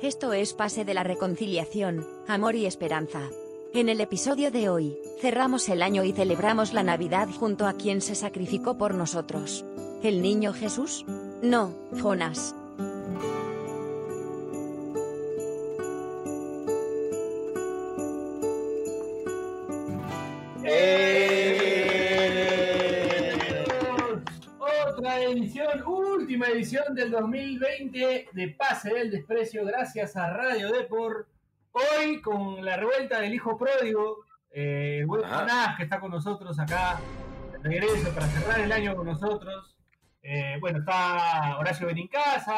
Esto es Pase de la Reconciliación, Amor y Esperanza. En el episodio de hoy, cerramos el año y celebramos la Navidad junto a quien se sacrificó por nosotros. ¿El niño Jesús? No, Jonás. Última edición del 2020 de Pase del Desprecio, gracias a Radio Depor. Hoy con la revuelta del hijo pródigo, eh, el buen Ajá. Jonás, que está con nosotros acá, de regreso para cerrar el año con nosotros. Eh, bueno, está Horacio Benincasa,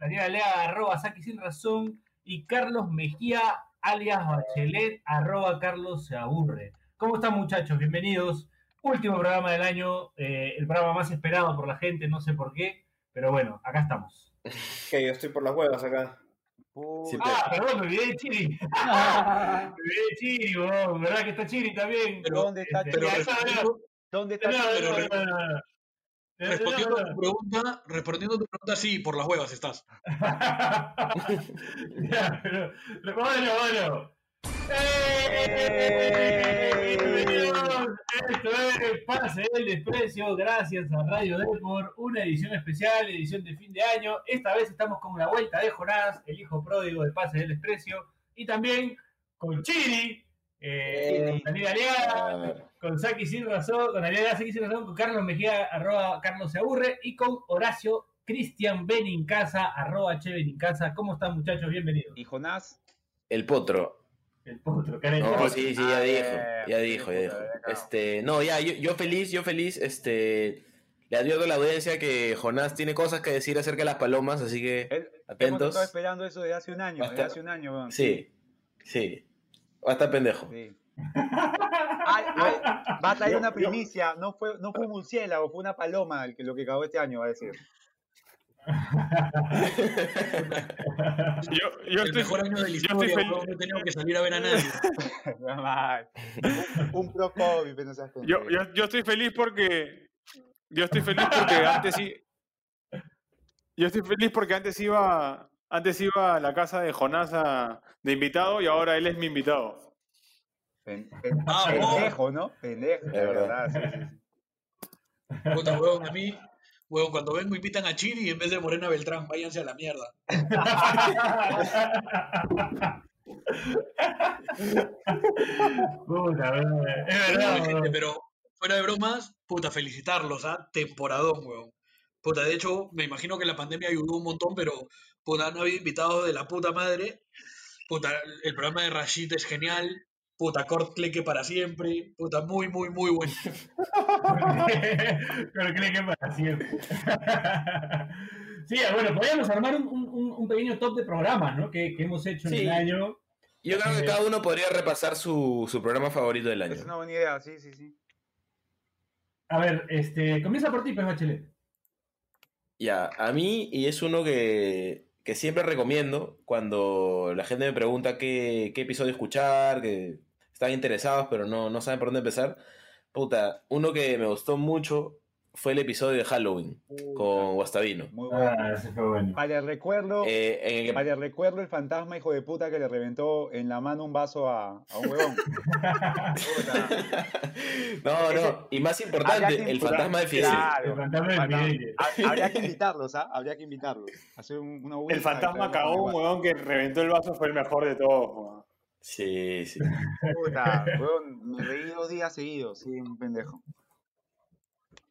Daniela Lea, arroba Saki Sin Razón, y Carlos Mejía, alias Bachelet, arroba Carlos Se Aburre. ¿Cómo están muchachos? Bienvenidos. Último programa del año, eh, el programa más esperado por la gente, no sé por qué, pero bueno, acá estamos. Que yo estoy por las huevas acá. Sí, Ah, perdón, me olvidé de Chiri. me olvidé de Chiri, weón. ¿verdad que está Chiri también? Pero, ¿Dónde está Este, Chiri? ¿Dónde está Chiri? no, no, no, no, no. Respondiendo a tu pregunta, respondiendo a tu pregunta, sí, por las huevas estás. Ya, pero bueno, bueno. Bienvenidos. Esto es Pase del Desprecio, gracias a Radio Depor, una edición especial, edición de fin de año. Esta vez estamos con la vuelta de Jonás, el hijo pródigo de Pase del Desprecio, y también con Chiri, con Daniela Aliaga, con Saki Sin Razón, con Daniela Saki Sin Razón, con Carlos Mejía, arroba Carlos Se Aburre, y con Horacio Cristian Benincasa, arroba Che Benincasa. ¿Cómo están muchachos? Bienvenidos. Y Jonás. El potro. El potro. No, sí, sí, ya Ah, dijo. bien, Ya dijo, ya dijo. bien, Este, no, ya, yo, yo feliz, yo feliz, este. Le advierto a la audiencia que Jonás tiene cosas que decir acerca de las palomas, así que atentos. estado esperando eso desde hace un año. Desde hace un año. Sí, sí. Va a estar pendejo. Sí. Ay, ay, va a traer una primicia. No fue, no fue un murciélago, fue una paloma el que, lo que cagó este año, va a decir. Yo, yo el estoy, mejor año de la historia, weón, no tenido que salir a ver a nadie. Un, un pro COVID, no seas yo, yo, yo estoy feliz porque. Yo estoy feliz porque antes sí. Yo estoy feliz porque antes iba. Antes iba a la casa de Jonás a- de invitado y ahora él es mi invitado. Pen- pen- Ah, pendejo, ¿no? Pendejo, de verdad. verdad. sí, sí, sí. Puta, weón, a mí, weón, cuando vengo y pitan a Chiri en vez de Morena Beltrán, váyanse a la mierda. Puta, es verdad. gente, pero fuera de bromas, puta, felicitarlos, ¿ah? Temporadón, weón. Puta, de hecho, me imagino que la pandemia ayudó un montón, pero puta, han habido invitados de la puta madre. Puta, el programa de Rashid es genial. Puta, Kurt Cleque para siempre. Puta, muy, muy, muy bueno. Pero cree que para siempre. sí, bueno, podríamos armar un, un- un pequeño top de programas, ¿no? Que, que hemos hecho en el año. Yo creo que Eh, cada uno podría repasar su, su programa favorito del Es año. una buena idea, sí, sí, sí. A ver, este, comienza por ti, pues, Bachelet. Ya, a mí, y es uno que, que siempre recomiendo cuando la gente me pregunta qué, qué episodio escuchar, que están interesados pero no, no saben por dónde empezar. Puta, uno que me gustó mucho fue el episodio de Halloween con Guastavino. Muy bueno. Ah, ese fue bueno. Para el recuerdo, Eh, en el que- para el recuerdo, el fantasma hijo de puta que le reventó en la mano un vaso a, a un huevón. No, no, y más Habría importante, que el fantasma de Fidel. Claro. El fantasma de. Fidel. Habría que invitarlos, ¿ah? Habría que invitarlos. Hacer un, una El fantasma cagó un huevón que reventó el vaso, fue el mejor de todos. Sí, sí. Puta, huevón, me reí dos días seguidos, sí, un pendejo.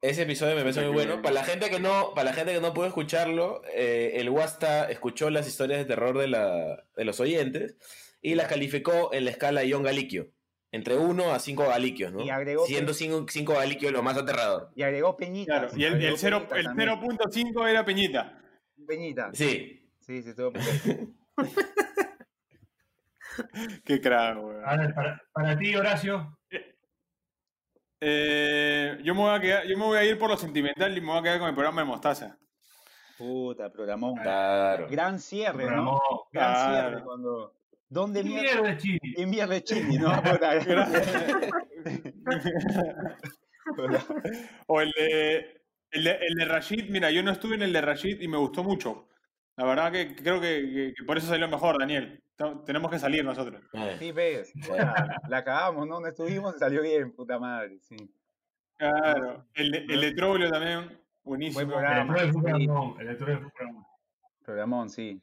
Ese episodio me parece muy bueno. Para la gente que no, para la gente que no pudo escucharlo, eh, el Wasta escuchó las historias de terror de, la, de los oyentes y las calificó en la escala Ion Galiquio. Entre 1 a 5 galiquios, ¿no? Y agregó Siendo 5 galiquios lo más aterrador. Y agregó Peñita. Claro, y el, el, cero- el 0.5 era Peñita. Peñita. Sí. Sí, sí, todo pendejo. Qué crack, huevón. A ver, para, para ti, Horacio. Eh, yo, me voy a quedar- yo me voy a ir por lo sentimental y me voy a quedar con el programa de Mostaza. Puta, programón. Claro. Gran cierre, ¿no? Gran Claro. cierre cuando. ¿Dónde ¿Qué mierda? ¿Quién mierda Chini, no? O el de, el de, el de Rashid, mira, yo no estuve en el de Rashid y me gustó mucho. La verdad que creo que, que- que por eso salió mejor, Daniel. Te- Tenemos que salir nosotros. Sí, ves. La, la cagamos, ¿no? No estuvimos y salió bien, puta madre. Sí. Claro. El de, el de Troglio también, buenísimo. Buen El programa. electro de sí. Fukramón, el de. Programón, sí.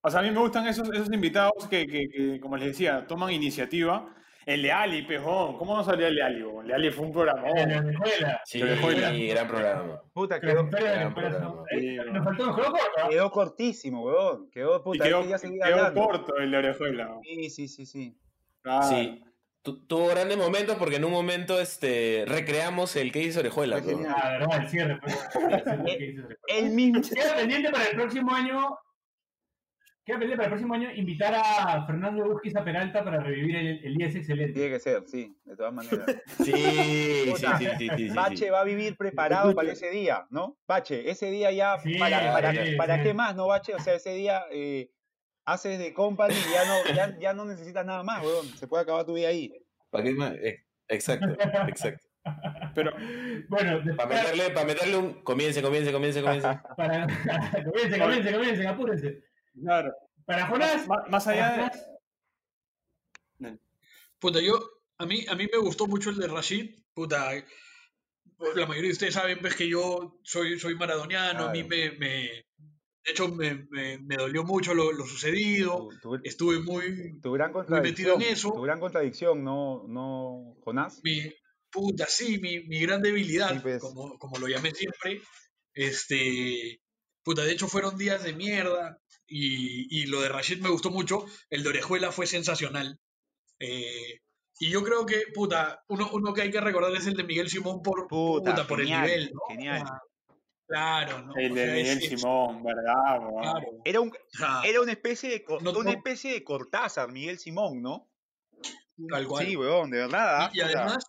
O sea, a mí me gustan esos, esos invitados que, que, que, como les decía, toman iniciativa. El de Ali, pejón. ¿Cómo no salía el de Ali? bo? El de Ali fue un programa. En la escuela. Sí, la- gran programa. Puta, quedó, gran programa. eh, Sí, Nos faltó mejor corto. quedó cortísimo, weón. Quedó, Y puta, quedó, ya corto el de Orejuela. Sí, sí, sí, sí. Sí. Tu- tuvo grandes momentos porque en un momento este, recreamos el que hizo Orejuela. Ah, verdad, el cierre. pues. Juego. El mismo. Queda pendiente para el próximo año. Queda pendiente para el próximo año invitar a Fernando Busquiza Peralta para revivir el, el día es excelente. Tiene que ser, sí, de todas maneras. Sí, sí, sí, sí, sí, sí, Bache sí. va a vivir preparado para ese día, ¿no? Bache, ese día ya, Sí, ¿para, para, sí, para sí. qué más, no, Bache? O sea, ese día eh, haces de company y ya no, ya, ya no necesitas nada más, weón. Se puede acabar tu día ahí. ¿Para qué más? Eh, Exacto, exacto. Pero Bueno, Para meterle, para meterle un. Comience, comience, comience, comience. para... comiencen, comiencen, comiencen, apúrense. Claro, Para Jonás, más, más allá de. Jonás, Puta, yo, a mí, a mí me gustó mucho el de Rashid. Puta, la mayoría de ustedes saben pues, que yo soy, soy maradoniano. A mí me, me- de hecho, me, me- me dolió mucho lo, lo sucedido. Tu, tu- Estuve muy, tu gran muy metido contradicción. en eso. Tu gran contradicción, ¿no, no Jonás? mi, puta, sí, mi, mi gran debilidad, Sí, pues. como, como lo llamé siempre. Este, puta, de hecho fueron días de mierda y, y lo de Rashid me gustó mucho. El de Orejuela fue sensacional. Eh, y yo creo que, puta, uno, uno que hay que recordar es el de Miguel Simón por, Puta, puta, por genial, el nivel, ¿no? genial. Claro, ¿no? El O de sea, Miguel es- Simón, ¿verdad? claro. Era, un, era una especie de No, una no. especie de Cortázar, Miguel Simón, ¿no? tal cual. Sí, weón, de verdad. y, y ah, puta, además,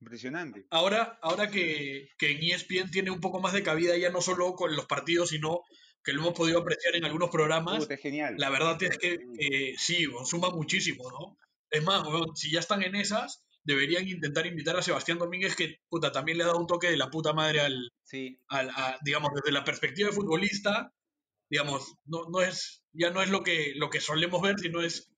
impresionante. ahora, ahora que, que en ESPN tiene un poco más de cabida, ya no solo con los partidos, sino que lo hemos podido apreciar en algunos programas, es genial. la verdad es que eh, sí, suma muchísimo, ¿no? Es más, si ya están en esas, deberían intentar invitar a Sebastián Domínguez, que puta, también le ha dado un toque de la puta madre al, Sí, al- a- digamos, desde la perspectiva de futbolista, digamos, no, no es, ya no es lo que, lo que solemos ver, sino es,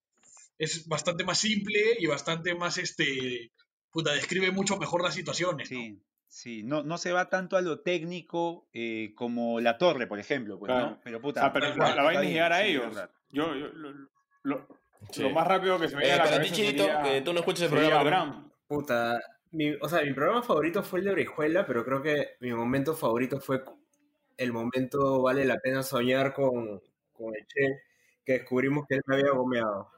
es bastante más simple y bastante más, este, puta, describe mucho mejor las situaciones. ¿no? Sí. No, no se va tanto a lo técnico eh, como la torre, por ejemplo, pues, Claro. ¿no? Pero O puta. sea, pero tal la, la vaina es llegar a sí, ellos. Yo, yo- lo, lo- Sí. lo más rápido que se me Eh, viene a la ti, Chirito, sería, que tú no escuchas el programa. Abraham. Puta, mi, o sea, mi programa favorito fue el de Orejuela, pero creo que mi momento favorito fue el momento Vale la pena soñar con, con el Che, que descubrimos que él me había gomeado.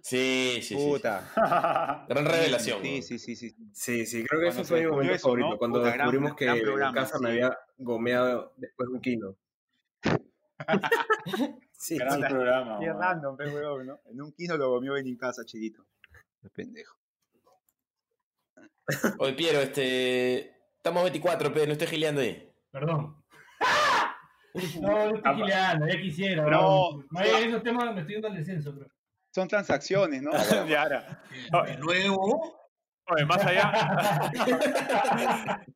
Sí, sí, sí. sí. Puta. Gran revelación. Sí, ¿no? sí, sí, sí. Sí, sí, creo que Cuando ese se fue mi momento eso, favorito, ¿no? cuando Puta, gran- descubrimos que gran en programa, casa me había gomeado después de un kilo. Sí, Gran sí. programa. Qué random, ¿no? En un kino lo comió en casa, chilito. Qué pendejo. Oye, Piero, este. Estamos 24, pero no estés gileando ahí. Perdón. No, no estoy gileando, ya quisiera. No. allá de esos temas me estoy yendo al descenso, pero. Son transacciones, ¿no? De ahora. De nuevo, Oye, más allá,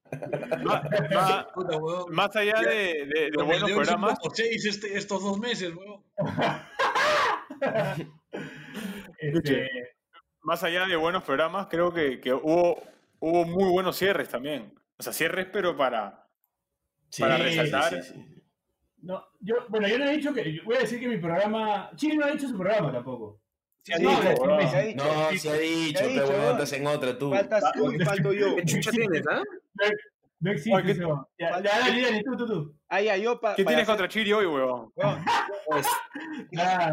más, allá de, buenos programas, seis este, estos dos meses, weón. Este, más allá de buenos programas, creo que, que hubo, hubo muy buenos cierres también. O sea, cierres, pero para, Sí, para resaltar. sí, sí. no, yo, bueno, yo no he dicho que. Voy a decir que mi programa. Chile no ha dicho su programa tampoco. Sí, ha No, dicho, es- Se ha dicho. No, se ha dicho, Se ha dicho, pero bueno, weón. estás en otra tú. Faltas tú y falto yo. ¿Qué chucha tienes, ah? No existe Oye, ¿qué- eso. Ya, dale, dale, tú, tú, tú. Ah, ya, yo pa- ¿Qué para tienes hacer- contra Chiri hoy, huevón? weón, Pues, yo, para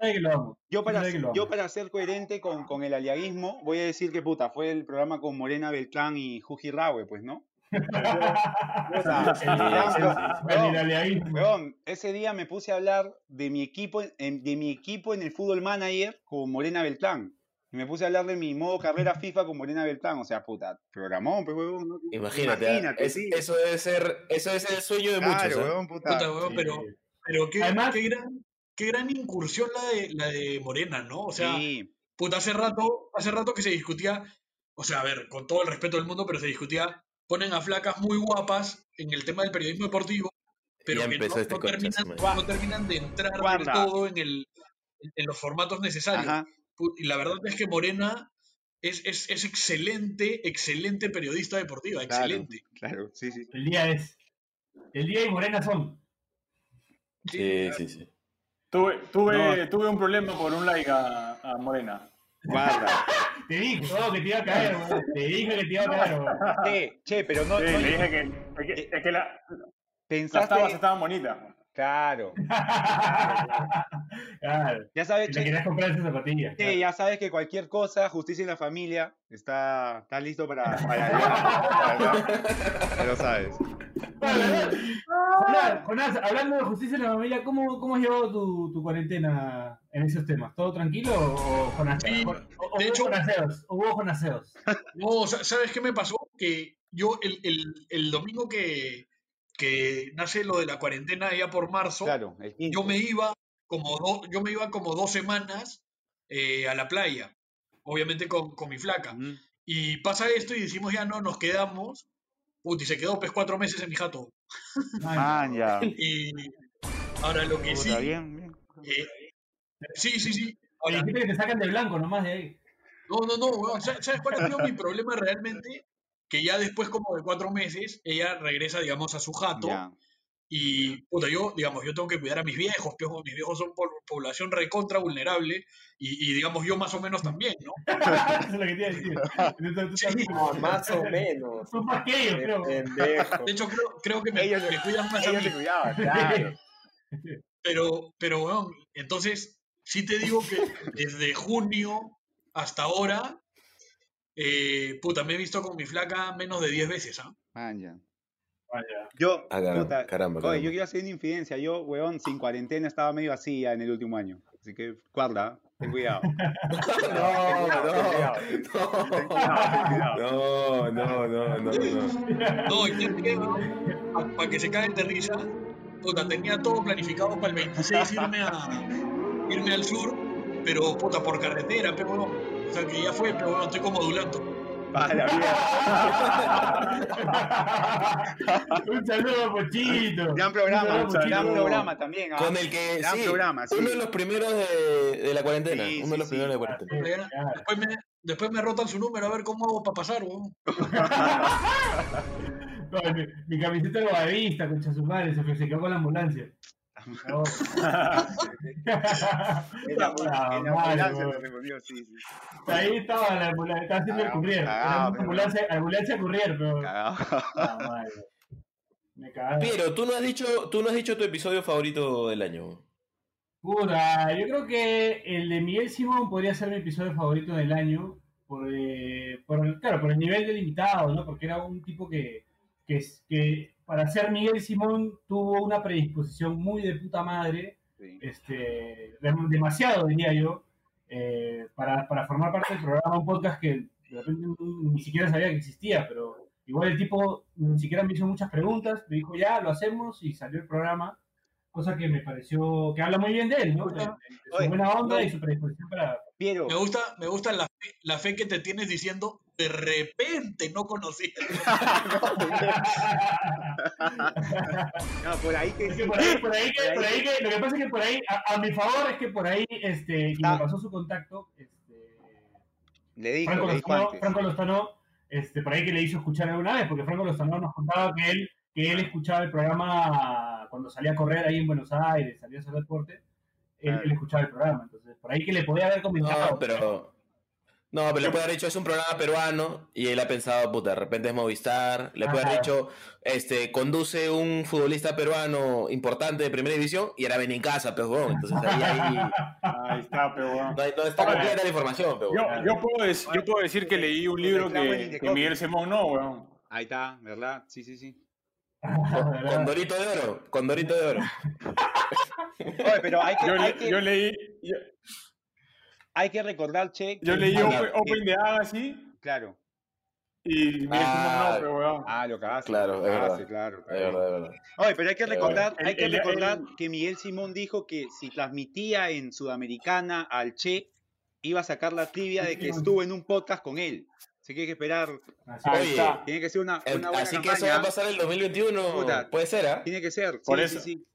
amo. Yo para, yo para ser coherente con, con el aliaguismo, voy a decir que puta, fue el programa con Morena Beltrán y Juji Raue, pues, ¿no? Ese día me puse a hablar de mi equipo, en- de mi equipo en el fútbol manager con Morena Beltrán. Y me puse a hablar de mi modo carrera FIFA con Morena Beltrán. O sea, puta, programón, pues, weón. ¿no? Imagínate. Es- sí. eso debe ser, eso debe ser el sueño de muchos. Claro, weón, puta. Puta, Sí. pero, pero qué, Además- qué gran, qué gran incursión la de, la de Morena, ¿no? O sea, Sí, puta, hace rato, hace rato que se discutía, o sea, a ver, con todo el respeto del mundo, pero se discutía, ponen a flacas muy guapas en el tema del periodismo deportivo, pero que no, este no terminan, no de entrar del todo en, el, en los formatos necesarios. Ajá. Y la verdad es que Morena es, es, es excelente, excelente periodista deportiva, Claro, excelente. claro, sí, sí. El día es. El día y Morena son. Sí, sí, sí. Tuve, tuve, No. tuve un problema por un like a, a Morena. Guarda. Te dije oh, que te iba a caer, weón. Te dije que te iba a caer, weón. Che, che, pero no, Sí, no- le dije que, es que, es que la- las pensaste. tabas estaban bonitas. Claro. claro. Ya sabes, Te che, querías comprar esas zapatillas. che, ya sabes que cualquier cosa, justicia en la familia, está, está listo para, para Ya lo sabes. Jonás, Jonás, hablando de justicia en la familia, ¿cómo, cómo has llevado tu, tu cuarentena en esos temas? ¿Todo tranquilo o Jonás? Sí, o, o de hecho- jonaseos, o hubo jonaseos. No, sa- ¿sabes qué me pasó? Que yo el, el, el domingo que, que nace lo de la cuarentena ya por marzo, Claro, el quinto. yo me iba como do- yo me iba como dos semanas eh, a la playa, obviamente con, con mi flaca. Y pasa esto y decimos ya no, nos quedamos. Puti, se quedó pues cuatro meses en mi jato. Man, ya. Y ahora lo que sí. Bien, bien. eh, sí, sí, sí. Ahora, que te sacan de blanco nomás de ahí. no, no, no, weón, ¿sabes sabes cuál ha sido mi problema realmente? Que ya después como de cuatro meses, ella regresa, digamos, a su jato. Ya. Y, puta, yo, digamos, yo tengo que cuidar a mis viejos, pero mis viejos son por población recontra vulnerable, y, y, digamos, yo más o menos también, ¿no? Eso es lo que te iba a decir. Entonces, Sí, No, más o menos. Son más que ellos, creo. De hecho, creo, creo que me, Ellos- me cuidan más a Ellos mí. se cuidaban, claro. Pero, pero, weón, entonces, sí te digo que desde junio hasta ahora, eh, puta, me he visto con mi flaca menos de 10 veces, ¿ah? Man, ya. Vaya. Yo, Ah, caramba, puta, caramba, oye, caramba. yo quiero hacer una infidencia. Yo, weón, sin cuarentena estaba medio así ya en el último año. Así que, guarda, ten cuidado. No, no, no, no, no, no, no. No, para que se caguen de risa, puta, tenía todo planificado para el 26 irme, a, irme al sur, pero, puta, por carretera, pero, weón. O sea, que ya fue, pero, bueno, estoy como adulando. La. Un saludo Pochito. Gran Un programa, Pochito. gran programa también. ¿ah? Con el que, Gran sí, programa, sí. uno de los primeros de, de la cuarentena. Sí, uno de los sí, primeros de sí. cuarentena. Claro. Después me, después me rotan su número a ver cómo hago para pasar, weón. No, mi, mi camiseta de guadista, concha su madre, se, fue- se quedó con la ambulancia. No. En la, Ah, en la madre, ambulancia weón. me respondió, sí, sí. Ahí estaba la ambulancia, estaba haciendo el Cagao, courier. pero- ambulancia, ambulancia courier, pero. Cagado. Ah, madre. Me cagaron. Piero, tú no has dicho, tú no has dicho tu episodio favorito del año. Puta, yo creo que el de Miguel Simón podría ser mi episodio favorito del año. Por, eh, por el, claro, por el nivel del invitado, ¿no? Porque era un tipo que, que, es- que para ser Miguel Simón tuvo una predisposición muy de puta madre, Sí. este, dem- demasiado diría yo, eh, para, para formar parte del programa, un podcast que de repente ni ni siquiera sabía que existía, pero igual el tipo ni siquiera me hizo muchas preguntas, me dijo ya, lo hacemos y salió el programa, cosa que me pareció, que habla muy bien de él, ¿no? De, de- de su Oye, buena onda no. y su predisposición para... Piero, Me gusta, me gusta la fe, la fe que te tienes diciendo, de repente no conocía. no, por ahí que sí. por ahí, por ahí que, Por ahí que, lo que pasa es que por ahí, a, a mi favor es que por ahí, este, Ah. me pasó su contacto, este, Le dijo, Franco le dijo antes. Franco Lozano, este, por ahí que le hizo escuchar alguna vez, porque Franco Lozano nos contaba que él, que él escuchaba el programa cuando salía a correr ahí en Buenos Aires, salía a hacer deporte, él escuchaba el programa, entonces por ahí que le podía haber comentado. No, pero. No, pero le puede haber dicho es un programa peruano y él ha pensado, puta, de repente es Movistar. Le puede haber dicho, este, conduce un futbolista peruano importante de primera división y era en casa, pero bueno, entonces ahí, ahí Ahí está, pero bueno. no, no está completa la información, pero Yo, bueno. yo, puedo decir, yo puedo decir que leí un libro que, que Miguel Simón no, weón. Ahí está, ¿verdad? Sí, sí, sí. Con Dorito de oro, con Dorito de oro. Oye, pero hay que, Yo, hay le- que, yo leí, yo, hay que recordar, Che. yo leí Open, de Agassi Claro. y Miguel Ah, Simón no, pero weón. Ah, lo cagaste. Claro, lo es cagaste, verdad. claro. De verdad, de verdad. Oye, pero hay que Es recordar, hay que El- recordar el- que Miguel Simón dijo que si transmitía en Sudamericana al Che, iba a sacar la trivia de que estuvo en un podcast con él. Así que hay que esperar. Así Ahí Oye, está. Tiene que ser una, una buena así que eso va a pasar el 2021. Puta. Puede ser, ¿ah? Tiene que ser. Por sí, eso. sí, sí.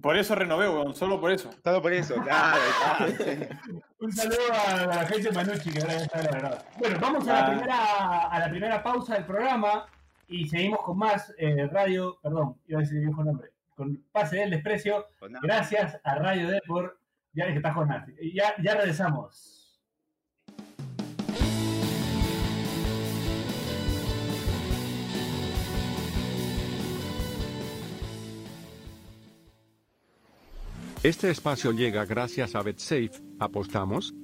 Por eso renové, weón, solo por eso. Solo por eso, claro. claro. Un saludo a la gente de Manucci que ahora ya está la verdad. Bueno, vamos a la primera, a la primera pausa del programa y seguimos con más eh, radio, perdón, iba a decir el viejo nombre, con Pase del Desprecio. Gracias a Radio Depor. Ya que está Jonás. Ya, ya regresamos. Este espacio llega gracias a BetSafe. ¿Apostamos?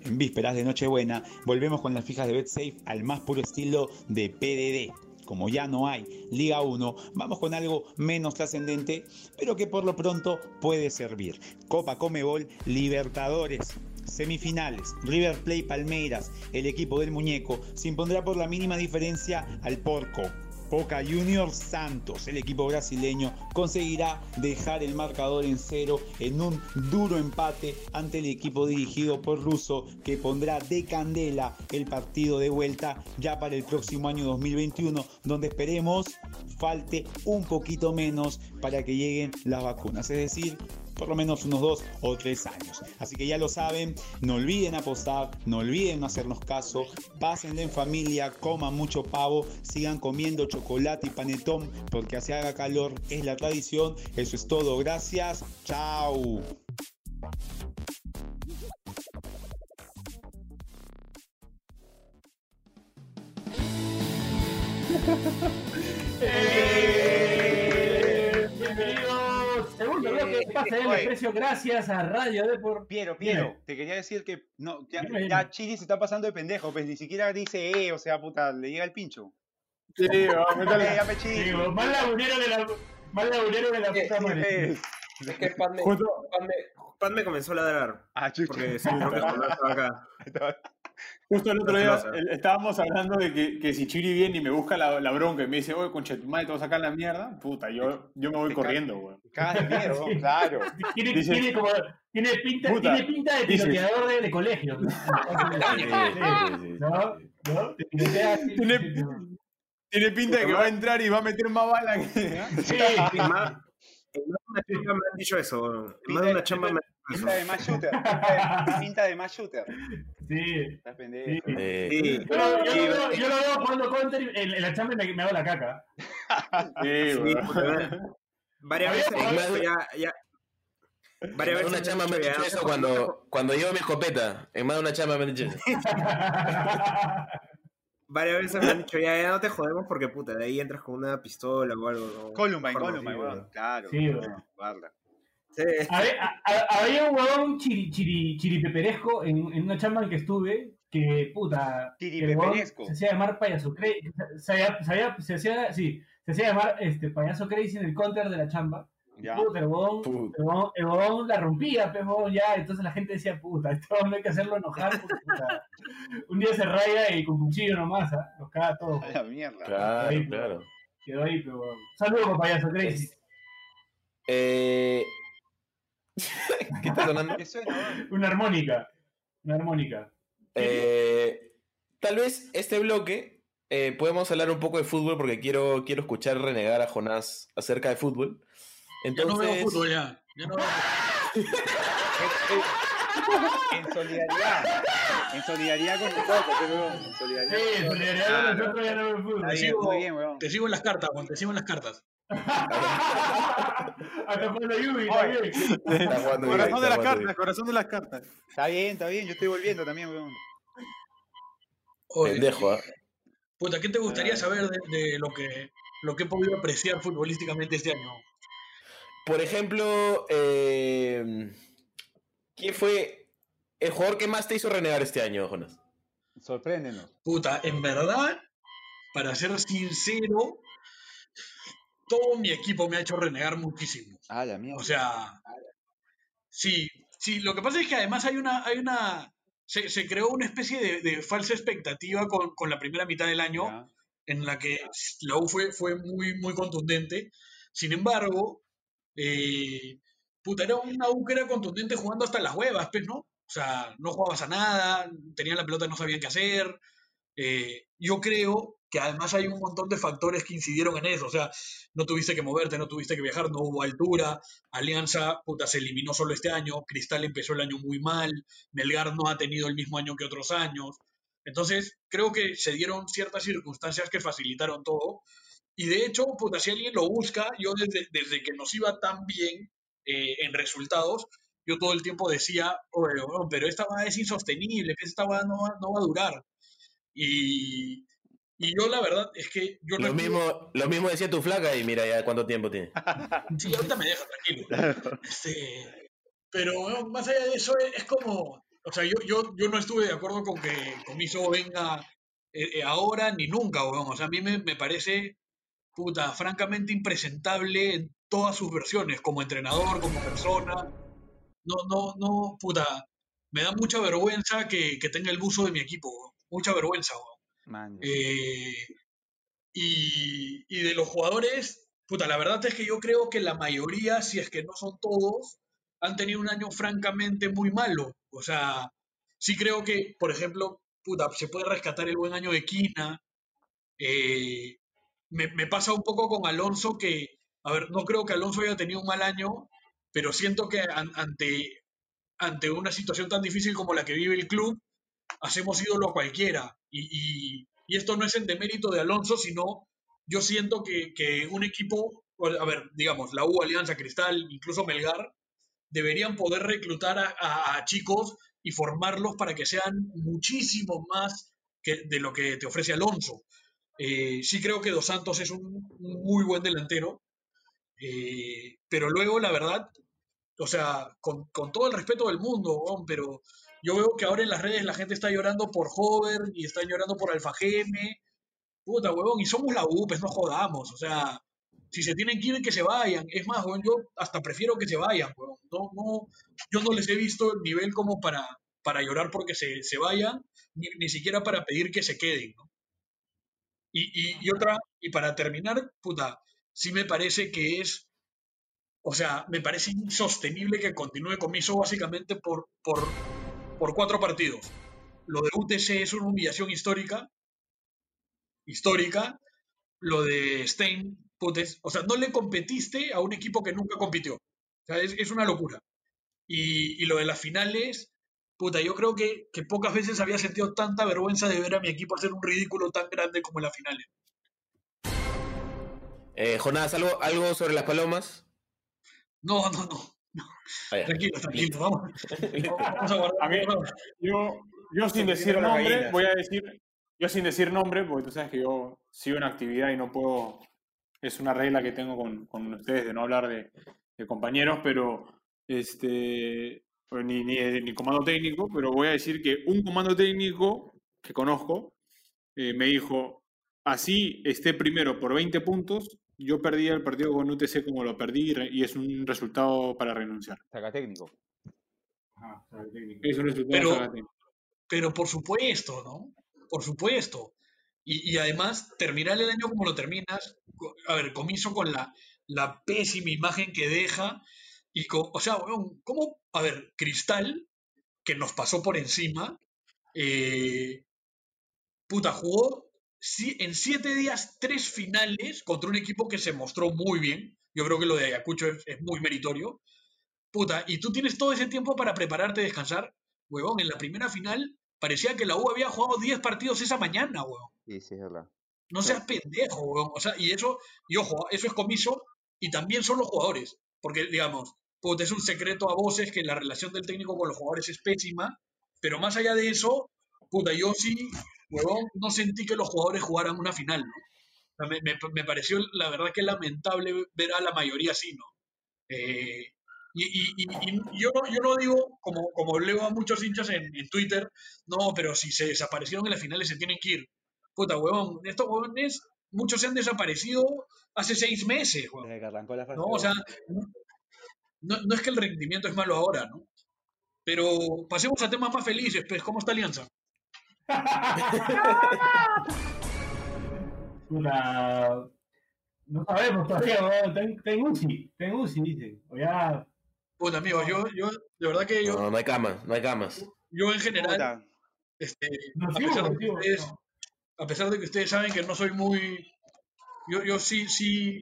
En vísperas de Nochebuena, volvemos con las fijas de BetSafe al más puro estilo de PDD. Como ya no hay Liga 1, vamos con algo menos trascendente, pero que por lo pronto puede servir. Copa Comebol Libertadores. Semifinales, River Plate Palmeiras, el equipo del muñeco, se impondrá por la mínima diferencia al Porco. Boca Juniors Santos, el equipo brasileño, conseguirá dejar el marcador en cero en un duro empate ante el equipo dirigido por Russo que pondrá de candela el partido de vuelta ya para el próximo año 2021 donde esperemos falte un poquito menos para que lleguen las vacunas, es decir, por lo menos unos dos o tres años. Así que ya lo saben, no olviden apostar, no olviden no hacernos caso, pásenle en familia, coman mucho pavo, sigan comiendo chocolate y panetón porque así haga calor, es la tradición. Eso es todo, gracias, chao. Del Oye. Desprecio. Gracias a Radio Depor. Piero, Piero, Dime. te quería decir que no, ya, ya Chiri se está pasando de pendejo, pues ni siquiera dice eh, o sea, puta, le llega el pincho. Sí, weón, métale. Eh, ya me Chiri. Digo, más lagunero de la, más lagunero de la Eh, puta madre. Eh, Es que Pan me, Pan me, Pan me comenzó a ladrar. Ah, chucha. Porque se estaba acá. Justo el otro día estábamos hablando de que, que si Chiri viene y me busca la, la bronca y me dice, oye, concha, tu madre, te vas a sacar la mierda, puta, yo, yo me voy Te corriendo. Cagas de miedo, Sí. claro. Tiene, tiene como, tiene pinta, Puta, tiene pinta de tiroteador de, de colegio. ¿no? Sí, sí, sí, sí. ¿No? ¿No? Te tirotea así. Tiene- Tiene pinta de que va a entrar y va a meter más bala que... Sí, más, una chamba me han dicho eso. más de una chamba me han dicho Pinta de eso. más shooter. Pinta de, más shooter. sí. Estás pendejo. Sí. Eh, Sí. Yo, lo- yo, lo veo- yo lo veo jugando counter y en, en la chamba me, me hago la caca. Sí, Varias veces me han dicho ya, ya. Varias en veces una chamba me han dicho, eso cuando, cuando llevo mi escopeta. En más de una chamba me han dicho eso. Varias veces me han dicho, ya, ya no te jodemos porque puta, de ahí entras con una pistola o algo. ¿no? Columbine, Columbine, sí, weón. Claro. Sí, weón. Sí. Había, un huevón chiri, chiri, chiripeperesco en, en una chamba en que estuve que, puta, Chiripeperesco. se hacía llamar payaso crazy, se, hacía- se hacía- se hacía, sí, se hacía llamar este, payaso crazy en el counter de la chamba. Ya. Puta, el huevón, Puta. el huevón, el huevón la rompía, pues, huevón, ya, entonces la gente decía, puta, esto no hay que hacerlo enojar, porque, puta, un día se raya y con cuchillo nomás, ¿ah? los caga todo, A la mierda. Claro, Ahí, claro. quedó ahí, pero, huevón. Saludos, payaso crazy. Eh... ¿Qué está sonando? ¿Qué suena, weón? Una armónica, una armónica. Eh, tal vez este bloque eh, podemos hablar un poco de fútbol porque quiero, quiero escuchar renegar a Jonás acerca de fútbol. Ya Entonces, no veo fútbol ya. Ya no veo En solidaridad. En solidaridad con nosotros, weón. En solidaridad. Sí, nosotros. solidaridad con nosotros ya no me fútbol. Bien, sigo- muy bien, weón. Te sigo en las cartas, Juan, te sigo en las cartas. Hasta cuando Yubi está jugando bien, Corazón de las jugando cartas, bien. corazón de las cartas. Está bien, está bien. Yo estoy volviendo también, weón. Pendejo, ¿ah? Puta, ¿qué te gustaría saber de, de lo, que, lo que he podido apreciar futbolísticamente este año? Por ejemplo, eh, ¿quién fue el jugador que más te hizo renegar este año, Jonas? Sorpréndenos. Puta, en verdad, para ser sincero, todo mi equipo me ha hecho renegar muchísimo. Ah, la mierda. O sea, sí, sí, lo que pasa es que además hay una, hay una, se, se creó una especie de, de falsa expectativa con, con la primera mitad del año, Ya. en la que la U fue, fue muy, muy contundente. Sin embargo, eh, puta, era una U que era contundente jugando hasta las huevas, pues, ¿no? O sea, no jugabas a nada, tenían la pelota no sabían qué hacer. Eh, yo creo que además hay un montón de factores que incidieron en eso. O sea, no tuviste que moverte, no tuviste que viajar, no hubo altura. Alianza, puta, se eliminó solo este año. Cristal empezó el año muy mal. Melgar no ha tenido el mismo año que otros años. Entonces, creo que se dieron ciertas circunstancias que facilitaron todo. Y de hecho, puta, si alguien lo busca, yo desde, desde que nos iba tan bien eh, en resultados, yo todo el tiempo decía, "Oye, weón, pero esta va es insostenible, esta va no, va- no va a durar. Y, y yo la verdad es que yo Lo recuerdo- mismo, lo mismo decía tu flaca y mira ya cuánto tiempo tiene. Sí, ahorita me deja tranquilo. Este, pero bueno, más allá de eso, es, es como. O sea, yo, yo, yo no estuve de acuerdo con que Comiso venga eh, eh, ahora ni nunca, weón. O sea, a mí me, me parece, puta, francamente impresentable en todas sus versiones, como entrenador, como persona. No, no, no, puta. Me da mucha vergüenza que, que tenga el buzo de mi equipo. Mucha vergüenza, weón. Eh, y, y de los jugadores, puta, la verdad es que yo creo que la mayoría, si es que no son todos, han tenido un año francamente muy malo. O sea, sí creo que, por ejemplo, puta, se puede rescatar el buen año de Quina. Eh, me, pasa un poco con Alonso que, a ver, no creo que Alonso haya tenido un mal año, pero siento que an- ante, ante una situación tan difícil como la que vive el club, hacemos ídolo a cualquiera. Y, y- esto no es en demérito de Alonso, sino yo siento que, que un equipo, a ver, digamos, la U, Alianza, Cristal, incluso Melgar, deberían poder reclutar a, a- a chicos y formarlos para que sean muchísimo más que, de lo que te ofrece Alonso. Eh, sí creo que Dos Santos es un, muy buen delantero, eh, pero luego, la verdad, o sea, con, con todo el respeto del mundo, pero yo veo que ahora en las redes la gente está llorando por Hover y está llorando por Alfa Geme. Puta, huevón, y somos la U, pues no jodamos. O sea, si se tienen que ir, que se vayan. Es más, yo hasta prefiero que se vayan. No, no, yo no les he visto el nivel como para, para llorar porque se, se vayan, ni, ni siquiera para pedir que se queden, ¿no? Y, y, otra, y para terminar, puta, sí me parece que es o sea, me parece insostenible que continúe Comiso básicamente por, por, por cuatro partidos. Lo de UTC es una humillación histórica. Histórica. Lo de Stein, putes, o sea, no le competiste a un equipo que nunca compitió. O sea, es, es una locura. Y, y lo de las finales, puta, yo creo que, que pocas veces había sentido tanta vergüenza de ver a mi equipo hacer un ridículo tan grande como en las finales. Eh, Jonás, ¿algo, ¿algo sobre las palomas? No, no, no. Ah. Tranquilo, tranquilo, vamos. Vamos a guardar. A mí- Yo, yo sin decir nombre, gallinas. voy a decir, yo sin decir nombre, porque tú sabes que yo sigo en actividad y no puedo, es una regla que tengo con, con ustedes de no hablar de, de compañeros, pero este, pues ni, ni, ni comando técnico, pero voy a decir que un comando técnico que conozco eh, me dijo, así esté primero por 20 puntos, yo perdí el partido con UTC como lo perdí y es un resultado para renunciar. Saca técnico. Es un resultado Pero- para técnico. Pero por supuesto, ¿no? Por supuesto. Y, y además, terminar el año como lo terminas, a ver, comienzo con la, la pésima imagen que deja. Y con, o sea, weón, ¿cómo? A ver, Cristal, que nos pasó por encima, eh, puta, jugó si- en siete días tres finales contra un equipo que se mostró muy bien. Yo creo que lo de Ayacucho es, es muy meritorio. Puta, y tú tienes todo ese tiempo para prepararte y descansar. Huevón, en la primera final parecía que la U había jugado 10 partidos esa mañana, huevón. Sí, sí, es verdad. No seas pendejo, huevón. O sea, y eso, y ojo, eso es comiso y también son los jugadores. Porque, digamos, puta, es un secreto a voces que la relación del técnico con los jugadores es pésima. Pero más allá de eso, puta, yo sí, huevón, no sentí que los jugadores jugaran una final, ¿no? O sea, me, me- me pareció, la verdad, que lamentable ver a la mayoría así, ¿no? Eh, y, y- y- y yo, no, yo no digo, como, como leo a muchos hinchas en, en Twitter, no, pero si se desaparecieron en las finales se tienen que ir. Puta, huevón, estos huevones, muchos se han desaparecido hace seis meses, huevón. Desde que arrancó la fase ¿no? O sea, no, no es que el rendimiento es malo ahora, ¿no? Pero pasemos a temas más felices, pues, ¿cómo está Alianza? Puta, no sabemos todavía, weón. Ten, ten UCI, ten UCI, dice. O ya. Puta, amigos, yo, yo, de verdad que yo, No, no hay camas, no hay camas. yo en general, este, No, a, sí, pesar de no, que sí, ustedes, no. a pesar de que ustedes saben que no soy muy, yo, yo sí, sí,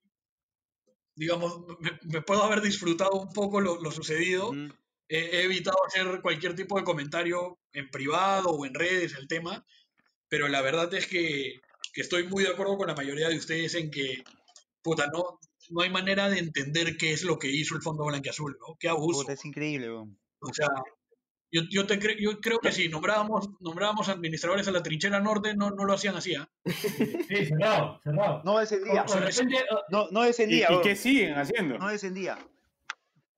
digamos, me, me puedo haber disfrutado un poco lo, lo sucedido. Ujú. He, he evitado hacer cualquier tipo de comentario en privado o en redes el tema, pero la verdad es que, que estoy muy de acuerdo con la mayoría de ustedes en que, puta, no, no hay manera de entender qué es lo que hizo el Fondo Blanquiazul, ¿no? Qué abuso. Puta, es increíble, weón. O sea, yo, yo, te cre- yo creo que si nombrábamos, nombrábamos administradores a la trinchera norte, no, no lo hacían así, ¿ah? Sí, cerrado, cerrado. No descendía. O, o de repente, o- No, no ¿Y, descendía, y qué siguen haciendo? No descendía.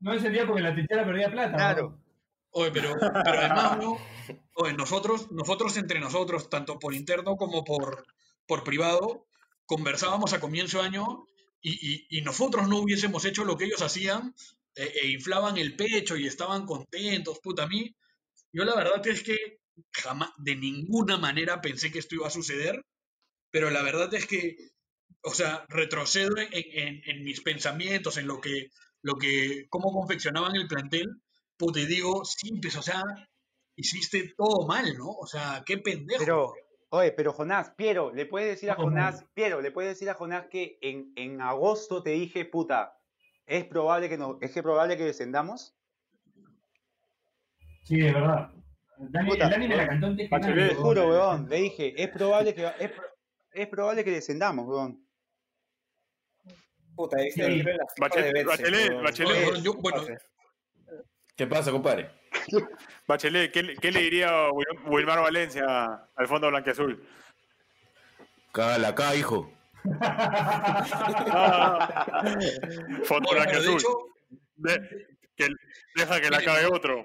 no encendía porque la trinchera perdía plata. Claro. ¿no? Oye, pero, pero además, ¿no? Oye, nosotros, nosotros entre nosotros, tanto por interno como por, por privado, conversábamos a comienzo de año y, y- y nosotros no hubiésemos hecho lo que ellos hacían e, e inflaban el pecho y estaban contentos, puta, a mí. Yo la verdad es que jamás, de ninguna manera pensé que esto iba a suceder, pero la verdad es que, o sea, retrocedo en, en- en mis pensamientos, en lo que, lo que, cómo confeccionaban el plantel, puta, y digo, sí, pues, o sea, hiciste todo mal, ¿no? O sea, qué pendejo. Pero, oye, pero Jonás, Piero, ¿le puedes decir a Jonás, Piero, ¿le puedes decir a Jonás que en, en agosto te dije, puta, es probable que no, es que probable que descendamos? Sí, es verdad. Dani, Puta, el Dani me la cantó Bachelet, Te juro, weón, le dije, es probable que es, es probable que descendamos, weón. Puta, está Sí. el de Bachelet, de Bachelet, bueno, yo- bueno, ¿Qué pasa, compadre? Bachelet, ¿qué, le- qué le diría Wil- Wilmar Valencia al fondo blanquiazul? Cala acá, hijo. Ah, fondo bueno, de De- que, deja que la acabe otro.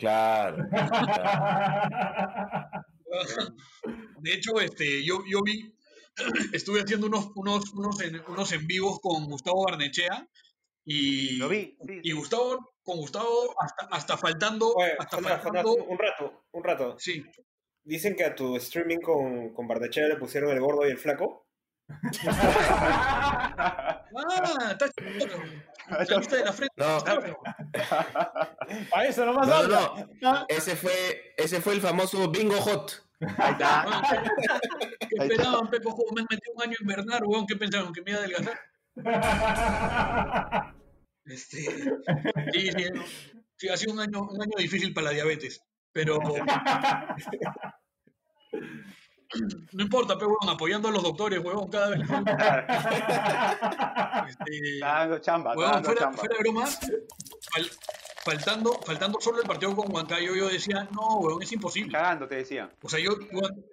Claro. De hecho, este, yo, yo vi, estuve haciendo unos, unos, unos, en, unos en vivos con Gustavo Barnechea y, Lo vi, sí, y sí. Gustavo, con Gustavo hasta, hasta faltando, Oye, hasta faltando, un rato, un rato. sí, Dicen que a tu streaming con, con Bardechea le pusieron el gordo y el flaco. ah, está de la frente. No, A eso nomás no, habla. no. Ese fue, ese fue el famoso Bingo Hot. Ahí está. Ah, ¿Qué esperaban, Pepo? Me han metido un año en Bernard, weón. ¿Qué pensaron? ¿Que me iba a adelgazar? Este, sí, sí, no. sí, ha sido un año, un año difícil para la diabetes. Pero. No importa, pero weón, apoyando a los doctores, weón, cada vez. Este, dando chamba, weón, dando fuera, chamba. fuera de bromas, fal- faltando, faltando solo el partido con Huancayo, yo decía, no, weón, es imposible. Cagando, te decía. O sea, yo, weón,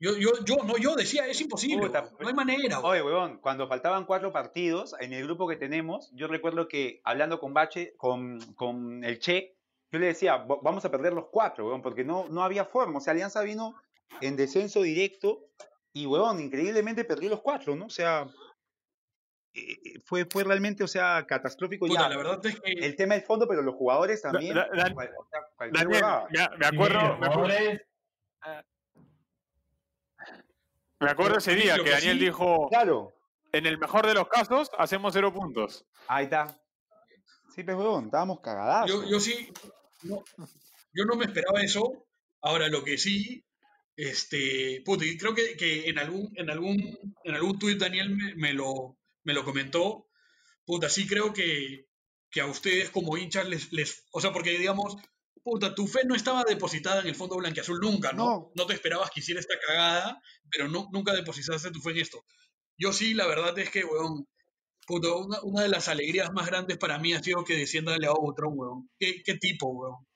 yo, yo, yo, no, yo decía, es imposible, Puta, weón, no hay manera, weón. Oye, huevón, cuando faltaban cuatro partidos, en el grupo que tenemos, yo recuerdo que hablando con Bache, con, con el Che, yo le decía, "Va- vamos a perder los cuatro, huevón, porque no, no había forma. O sea, Alianza vino en descenso directo y, huevón, increíblemente perdió los cuatro, ¿no? O sea, eh, eh, fue, fue realmente, o sea, catastrófico Puta, ya. la verdad es que El tema del fondo, pero los jugadores también. Da- da- cual- Daniel, me, acuerdo, Sí, me acuerdo, jugadores, me acuerdo ese día que que Daniel sí- dijo, Claro, en el mejor de los casos, hacemos cero puntos. ahí está. Sí, pues, huevón, estábamos cagadas. yo, yo sí, no, yo no me esperaba eso. Ahora, lo que sí, este, puta, y creo que, que en algún, en algún, en algún tuit Daniel me, me lo, me lo comentó. Puta, sí creo que, que a ustedes como hinchas les, les, o sea, porque digamos, puta, tu fe no estaba depositada en el fondo blanquiazul nunca, ¿no? No. te esperabas que hiciera esta cagada, pero no, nunca depositaste tu fe en esto. Yo sí, la verdad es que, weón, puta, una, una de las alegrías más grandes para mí ha sido que descienda Leao Butrón, weón. ¿Qué, qué tipo, weón?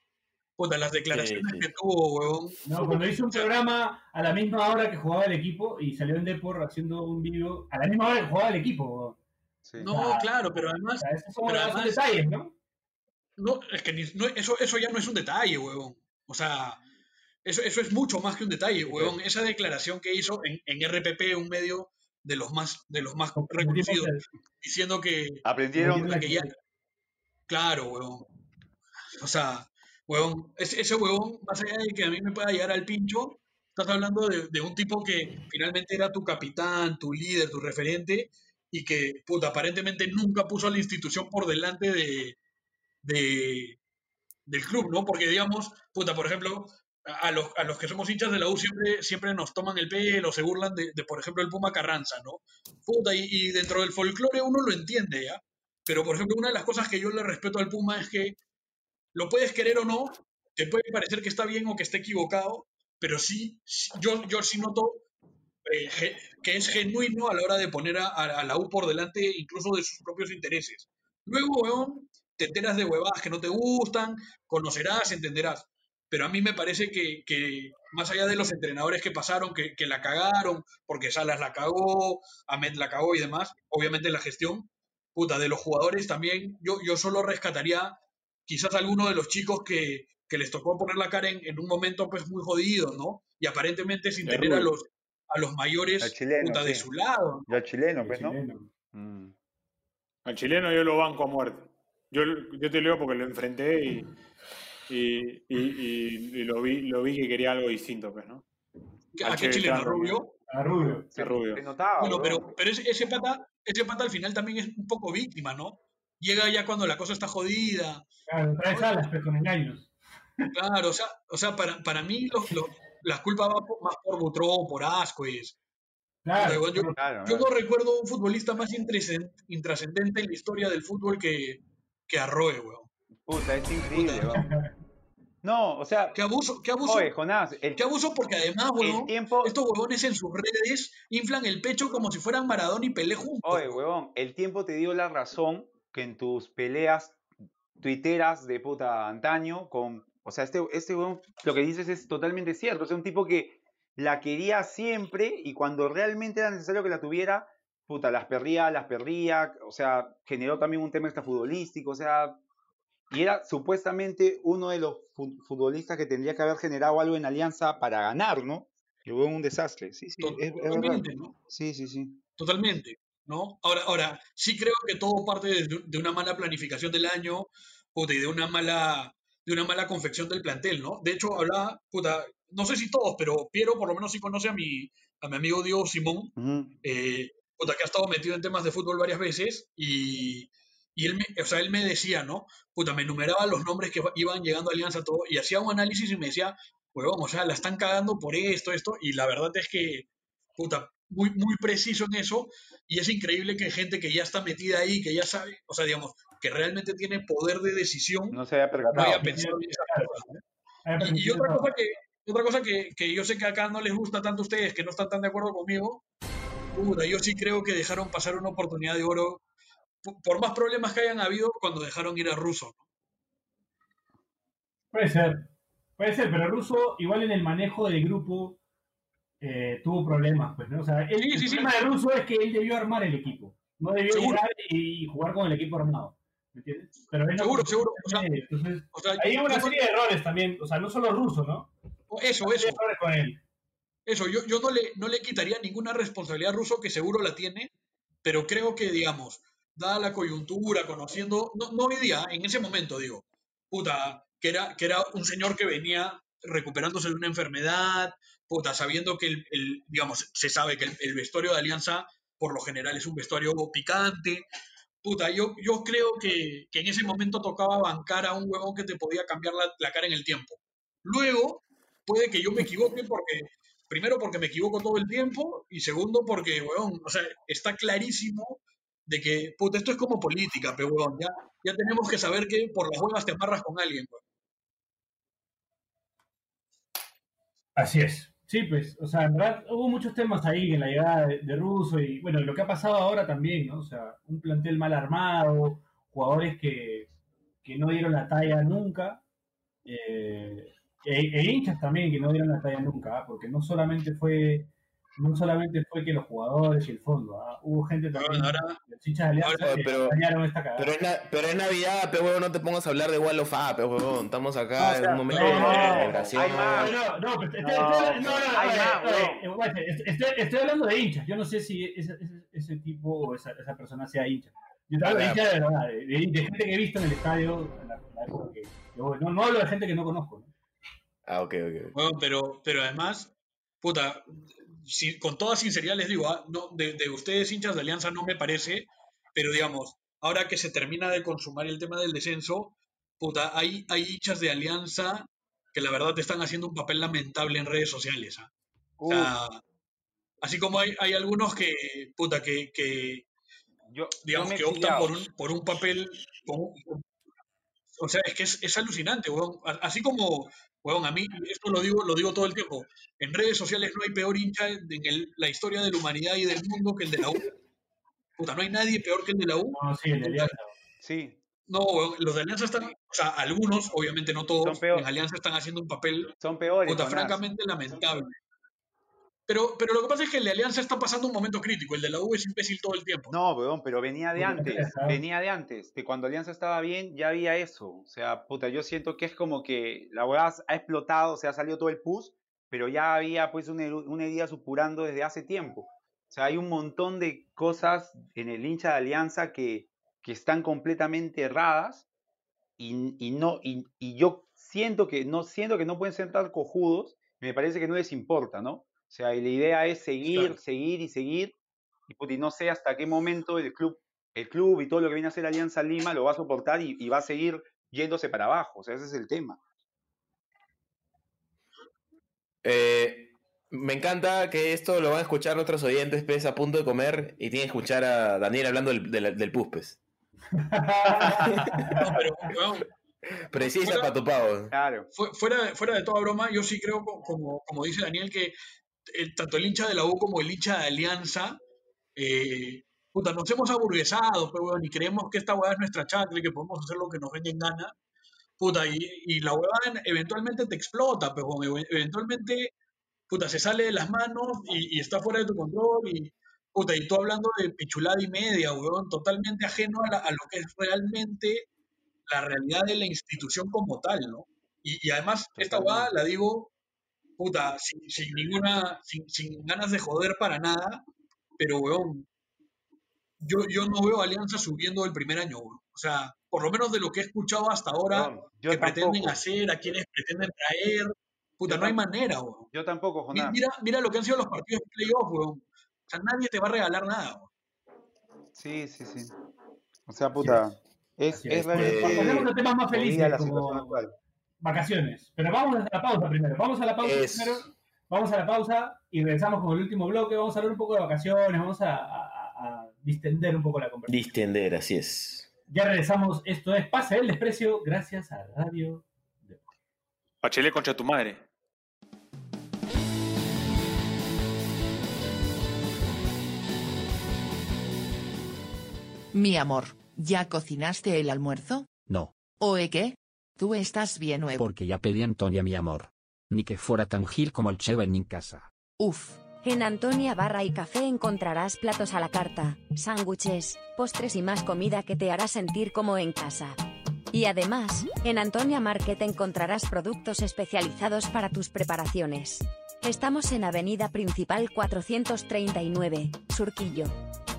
Puta, las declaraciones sí. que tuvo, weón. No, cuando hizo un programa a la misma hora que jugaba el equipo y salió en Depor haciendo un video a la misma hora que jugaba el equipo. Sí. No, Ah. claro, pero además, O sea, esos son, Pero además- detalles, ¿no? no, es que ni- no- eso, eso ya no es un detalle, weón. O sea, eso, eso es mucho más que un detalle, weón. Esa declaración que hizo en, en RPP, un medio de los más, de los más reconocidos, diciendo que, Aprendieron. Que ya- Claro, weón. O sea, weón, ese, weón, más allá de que a mí me pueda llegar al pincho, estás hablando de, un tipo que finalmente era tu capitán, tu líder, tu referente, y que, puta, aparentemente nunca puso a la institución por delante de, de, del club, ¿no? Porque, digamos, puta, por ejemplo, a los, a los que somos hinchas de la U siempre, siempre nos toman el pelo, se burlan de, de, por ejemplo, el Puma Carranza, ¿no? Puta, y, y dentro del folclore uno lo entiende, ¿ya? Pero, por ejemplo, una de las cosas que yo le respeto al Puma es que lo puedes querer o no, te puede parecer que está bien o que esté equivocado, pero sí, yo, yo sí noto eh, que es genuino a la hora de poner a, la U por delante incluso de sus propios intereses. Luego, te enteras de huevadas que no te gustan, conocerás, entenderás. Pero a mí me parece que, más allá de los entrenadores que pasaron, que, que la cagaron, porque Salas la cagó, Ahmed la cagó y demás, obviamente la gestión, puta, de los jugadores también, yo, yo solo rescataría quizás alguno de los chicos que, que les tocó poner la cara en, en un momento pues muy jodido, ¿no? Y aparentemente sin tener a los, a los mayores Al chileno, puta, de su lado. Y al chileno, pues, ¿no? chileno. Mm. Al chileno yo lo banco a muerte. Yo, yo te leo porque lo enfrenté y, y, y- y- y lo, vi, lo vi que quería algo distinto, pues, ¿no? ¿A Al qué chileno? ¿A Rubio? A Rubio. De Rubio. Se notaba, Bueno, pero, pero ese, ese pata, ese pata al final también es un poco víctima, ¿no? Llega ya cuando la cosa está jodida. Claro, trae alas, pero con engaños. Claro, o sea, o sea para, para mí los, los- las culpas van por- más por Butrón, por Ascuez. Claro. Yo, Claro, yo claro. no recuerdo un futbolista más intrascen- intrascendente en la historia del fútbol que, que Arroe, weón. Puta, es increíble, Puta. weón. No, o sea, Qué abuso, qué abuso. oye, Jonás, el, Qué abuso porque además, weón, tiempo, estos huevones en sus redes inflan el pecho como si fueran Maradona y Pelé juntos. oye, weón. huevón, el tiempo te dio la razón que en tus peleas tuiteras de puta antaño con, o sea, este, este lo que dices es totalmente cierto, sea, un tipo que la quería siempre y cuando realmente era necesario que la tuviera, puta, las perdía, las perdía, o sea, generó también un tema extrafutbolístico, o sea, y era supuestamente uno de los fu- futbolistas que tendría que haber generado algo en Alianza para ganar, ¿no? Y hubo un desastre, sí, sí, es, es verdad. ¿no? Sí, sí, sí. Totalmente, ¿no? Ahora, ahora, sí creo que todo parte de, de una mala planificación del año, puta, y de una mala, de una mala confección del plantel, ¿no? De hecho, hablaba, puta, no sé si todos, pero Piero por lo menos sí conoce a mi, a mi amigo Diego Simón, eh, puta, que ha estado metido en temas de fútbol varias veces y, y él, me, o sea, él me decía, ¿no? Puta, me enumeraba los nombres que iban llegando a Alianza, todo, y hacía un análisis y me decía, huevón, o sea, la están cagando por esto, esto, y la verdad es que, puta, muy, muy preciso en eso, y es increíble que gente que ya está metida ahí, que ya sabe, o sea, digamos, que realmente tiene poder de decisión, no, No se había percatado. haya pensado en esas cosas, ¿no? Ahí Y, otra cosa, que, otra cosa que, que yo sé que acá no les gusta tanto a ustedes, que no están tan de acuerdo conmigo, puta, yo sí creo que dejaron pasar una oportunidad de oro, por, por más problemas que hayan habido cuando dejaron ir a Russo. ¿no? Puede ser. Puede ser, pero Russo, igual en el manejo del grupo, eh, tuvo problemas, pues, ¿no? O sea, él- Sí, el sí, problema de Russo es que él debió armar el equipo. No debió llegar y jugar con el equipo armado. ¿Me entiendes? Pero él no Seguro, seguro. O sea, hacer, Entonces, O sea, hay una serie de errores también. O sea, no solo Russo, ¿no? eso, Hay eso, errores con él. eso. Yo, yo no, le, no le quitaría ninguna responsabilidad a Russo, que seguro la tiene, pero creo que, digamos, dada la coyuntura, conociendo, no, no hoy día, en ese momento, digo, puta, que era, que era un señor que venía recuperándose de una enfermedad, puta, sabiendo que, el, digamos, se sabe que el, vestuario de Alianza, por lo general, es un vestuario picante. Puta, yo, yo creo que, que en ese momento tocaba bancar a un huevón que te podía cambiar la, la cara en el tiempo. Luego, puede que yo me equivoque porque, primero porque me equivoco todo el tiempo y segundo porque, huevón, o sea, está clarísimo de que, puta, esto es como política, pero huevón, ya, ya tenemos que saber que por las huevas te amarras con alguien, huevón. Así es. Sí, pues, o sea, en verdad hubo muchos temas ahí en la llegada de, de Russo y bueno, lo que ha pasado ahora también, ¿no? O sea, un plantel mal armado, jugadores que, que no dieron la talla nunca, eh, e, e hinchas también que no dieron la talla nunca, ¿ah? porque no solamente fue no solamente fue que los jugadores y el fondo, ¿ah? hubo gente también, ahora, los hinchas de Alianza ahora- que pero- dañaron esta cagada. Pero es, na- pero es Navidad, pe huevón, no te pongas a hablar de Wall of Fame, pe huevón. Estamos acá No, o sea, en un momento no, de hay celebración. más. No, no, No, estoy- no, estoy, hablando de hinchas. Yo no sé si ese, ese, ese tipo o esa, esa persona sea hincha. Yo te hablo de hinchas de verdad, de, de- de gente que he visto en el estadio en la, en la época que, voy. No, no hablo de gente que no conozco. ¿no? Ah, ok, ok. huevón, pero, pero además, puta, si- con toda sinceridad les digo, ah, no, de, de ustedes hinchas de Alianza no me parece, pero digamos, ahora que se termina de consumar el tema del descenso, puta, hay, hay hinchas de Alianza que la verdad te están haciendo un papel lamentable en redes sociales. ¿ah? O sea, así como hay, hay algunos que, puta, que, que Yo, yo digamos, que optan por un, por un papel... con- o sea, es que es, es alucinante, weón. Así como, a mí, esto lo digo, lo digo todo el tiempo, en redes sociales no hay peor hincha en el- la historia de la humanidad y del mundo que el de la U. Puta, no hay nadie peor que el de la U. No, sí, el de Alianza. Sí, No, los de Alianza están, o sea, algunos, obviamente no todos, Son peor. en Alianza están haciendo un papel, son peores. puta, francamente lamentable. Pero, pero lo que pasa es que el de Alianza está pasando un momento crítico, el de la U es imbécil todo el tiempo. No, weón, pero venía de antes, venía de antes, de cuando Alianza estaba bien, ya había eso. O sea, puta, yo siento que es como que la weá ha explotado, o sea, ha salido todo el pus, pero ya había pues una, una herida supurando desde hace tiempo. O sea, hay un montón de cosas en el hincha de Alianza que, que están completamente erradas y, y no, y, y yo siento que no, siento que no pueden ser tan cojudos, me parece que no les importa, ¿no? O sea, y la idea es seguir, Claro. seguir y seguir, y, no sé hasta qué momento el club, el club y todo lo que viene a hacer Alianza Lima lo va a soportar y, y va a seguir yéndose para abajo, o sea, ese es el tema. Eh, me encanta que esto lo van a escuchar nuestros oyentes, pues, a punto de comer, y tienen que escuchar a Daniel hablando del, del, del puspes. No, pero, weón, Precisa Fuera- para tu pavo. Claro, fuera, de- fuera de toda broma, yo sí creo, co- como, como dice Daniel, que el- tanto el hincha de la U como el hincha de Alianza, eh, puta, nos hemos aburguesado, pero weón, y creemos que esta hueá es nuestra chacra y que podemos hacer lo que nos venga en gana. Puta, y, y la hueá eventualmente te explota, pero weón, ev- eventualmente, puta, se sale de las manos y, y está fuera de tu control y, puta, y tú hablando de pichulada y media, weón, totalmente ajeno a, la- a lo que es realmente la realidad de la institución como tal, ¿no? Y, y además, esta hueá la digo, puta, sin, sin ninguna, sin, sin ganas de joder para nada, pero, weón, yo, yo no veo Alianza subiendo el primer año, weón. O sea, por lo menos de lo que he escuchado hasta ahora, que pretenden hacer, a quienes pretenden traer, puta, Yo no hay manera, weón. yo tampoco, Jonás. Mira, mira lo que han sido los partidos de playoff, weón. O sea, nadie te va a regalar nada, weón. Sí, sí, sí. O sea, puta, es, es es. Realmente a temas más felices, la situación como actual. Vacaciones. Pero vamos a la pausa primero. Vamos a la pausa Es- primero. Vamos a la pausa y regresamos con el último bloque. Vamos a hablar un poco de vacaciones, vamos a, a- a distender un poco la conversación. Distender, así es. Ya regresamos. Esto es Pase el Desprecio gracias a Radio. Bachelet contra tu madre. Mi amor, ¿ya cocinaste el almuerzo? No, ¿Oe qué? Tú estás bien nuevo. porque ya pedí a Antonia mi amor. Ni que fuera tan gil como el Cheva en mi casa. Uf, En Antonia Barra y Café encontrarás platos a la carta, sándwiches, postres y más comida que te hará sentir como en casa. Y además, en Antonia Market encontrarás productos especializados para tus preparaciones. Estamos en Avenida Principal 439, Surquillo.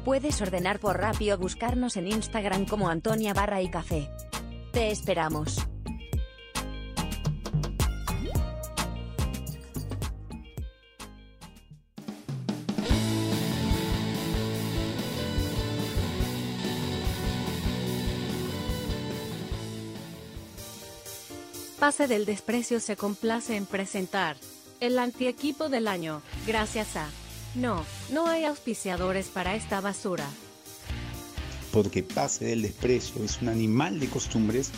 Puedes ordenar por Rappi o buscarnos en Instagram como Antonia Barra y Café. Te esperamos. Pase del Desprecio se complace en presentar el antiequipo del año, gracias a... No, no hay auspiciadores para esta basura. Porque Pase del Desprecio es un animal de costumbres,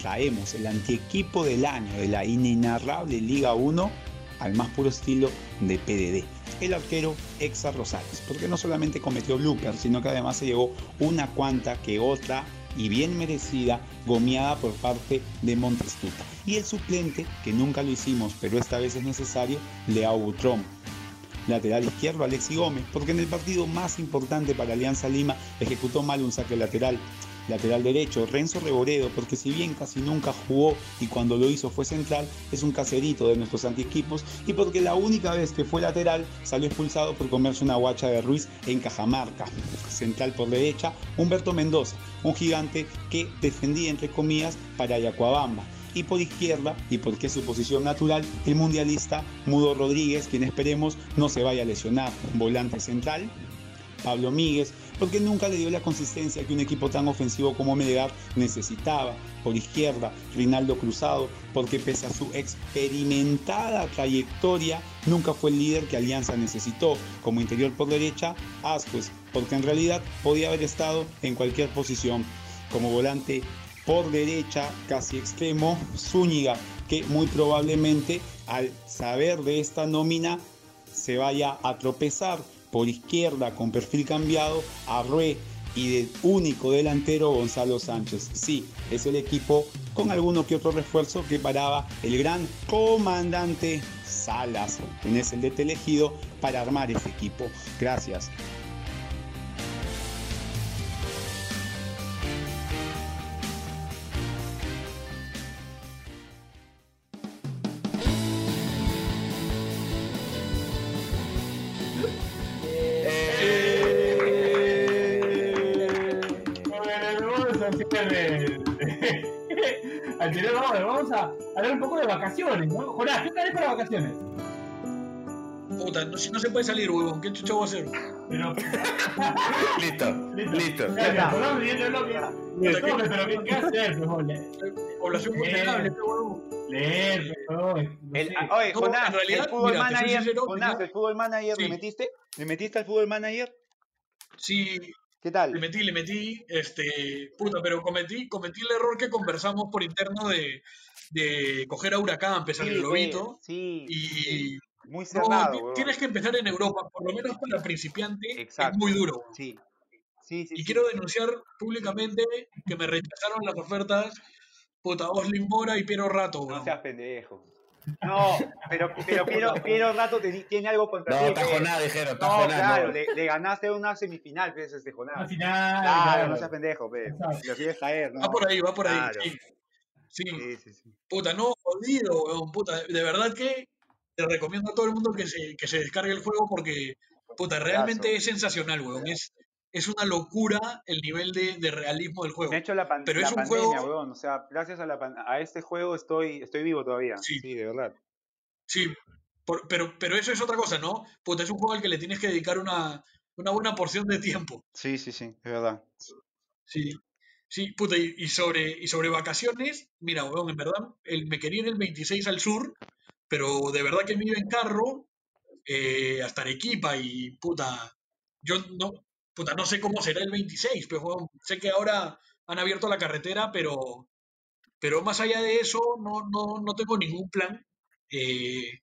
traemos el antiequipo del año de la inenarrable Liga 1 al más puro estilo de PDD. El arquero Exa Rosales, porque no solamente cometió bloopers, sino que además se llevó una cuanta que otra y bien merecida gomeada por parte de Montestuta. Y el suplente, que nunca lo hicimos, pero esta vez es necesario, Leao Butrón. Lateral izquierdo Alexi Gómez, porque en el partido más importante para Alianza Lima ejecutó mal un saque lateral. Lateral derecho, Renzo Reboredo, porque si bien casi nunca jugó y cuando lo hizo fue central, es un caserito de nuestros antiequipos y porque la única vez que fue lateral salió expulsado por comerse una guacha de Ruiz en Cajamarca. Central por derecha, Humberto Mendoza, un gigante que defendía entre comillas para Yacuabamba. Y por izquierda, y porque es su posición natural, el mundialista Mudo Rodríguez, quien esperemos no se vaya a lesionar. Volante central, Pablo Míguez, porque nunca le dio la consistencia que un equipo tan ofensivo como Melgar necesitaba. Por izquierda, Rinaldo Cruzado, porque pese a su experimentada trayectoria, nunca fue el líder que Alianza necesitó. Como interior por derecha, Ascuez, porque en realidad podía haber estado en cualquier posición. Como volante por derecha, casi extremo, Zúñiga, que muy probablemente al saber de esta nómina se vaya a tropezar por izquierda con perfil cambiado a Rue y de único delantero Gonzalo Sánchez. Sí, es el equipo con alguno que otro refuerzo que paraba el gran comandante Salas, quien es el DT elegido para armar ese equipo. Gracias. Vacaciones, ¿no? Jonás, ¿qué tal para vacaciones? Puta, no, si no se puede salir, huevón, ¿qué chucho voy a hacer? Pero, Listo, listo. ya, siguiente bloque. Puta, Pero, ¿qué- pero, ¿qué hacer, ole? Población vulnerable, este huevón. Leer, no ah, oye, No, Jonás, en realidad, el fútbol manager, Jonás, el fútbol manager, ¿le metiste? ¿Le metiste al fútbol manager? Sí, ¿Qué le tal? metí, le metí, este, puta, pero cometí, cometí el error que conversamos por interno de, de coger a Huracán, pesar Sí, el pues, globito, sí, y sí. Muy no, cerrado, ti- tienes que empezar en Europa, por lo menos para principiante, Exacto. es muy duro. Sí. Sí, sí, Y sí. quiero denunciar públicamente que me rechazaron las ofertas, puta, Oslin Mora y Piero Rato, No seas pendejo. No, pero, pero Piero, Piero Rato te- tiene algo contra No, ti. está pe. Jonás, dijeron, No, Jonás, claro, no. le, le ganaste una semifinal, pues, este Jonás. Al final, Claro, claro. no seas pendejo, pe. Exacto. Lo quieres caer, ¿no? Va por ahí, va por ahí. Claro. Sí. Sí. Sí. Puta, no, jodido, weón, puta. De verdad que te recomiendo a todo el mundo que se, que se descargue el juego porque, puta, realmente es sensacional, weón. Es, es una locura el nivel de, de realismo del juego. Me ha hecho la, pan- Pero la es un pandemia, juego- weón. O sea, gracias a, la pan- a este juego estoy, estoy vivo todavía. Sí. Sí, de verdad. Sí, por- pero, pero eso es otra cosa, ¿no? Puta, es un juego al que le tienes que dedicar una, una buena porción de tiempo. Sí, sí, sí, es verdad. Sí, sí, puta, y, y sobre, y sobre vacaciones, mira, weón, en verdad, el, me quería ir el 26 al sur, pero de verdad que me iba en carro eh, hasta Arequipa y, puta, yo no, puta, no sé cómo será el 26, pero weón, sé que ahora han abierto la carretera, pero, pero más allá de eso, no, no, no tengo ningún plan. eh,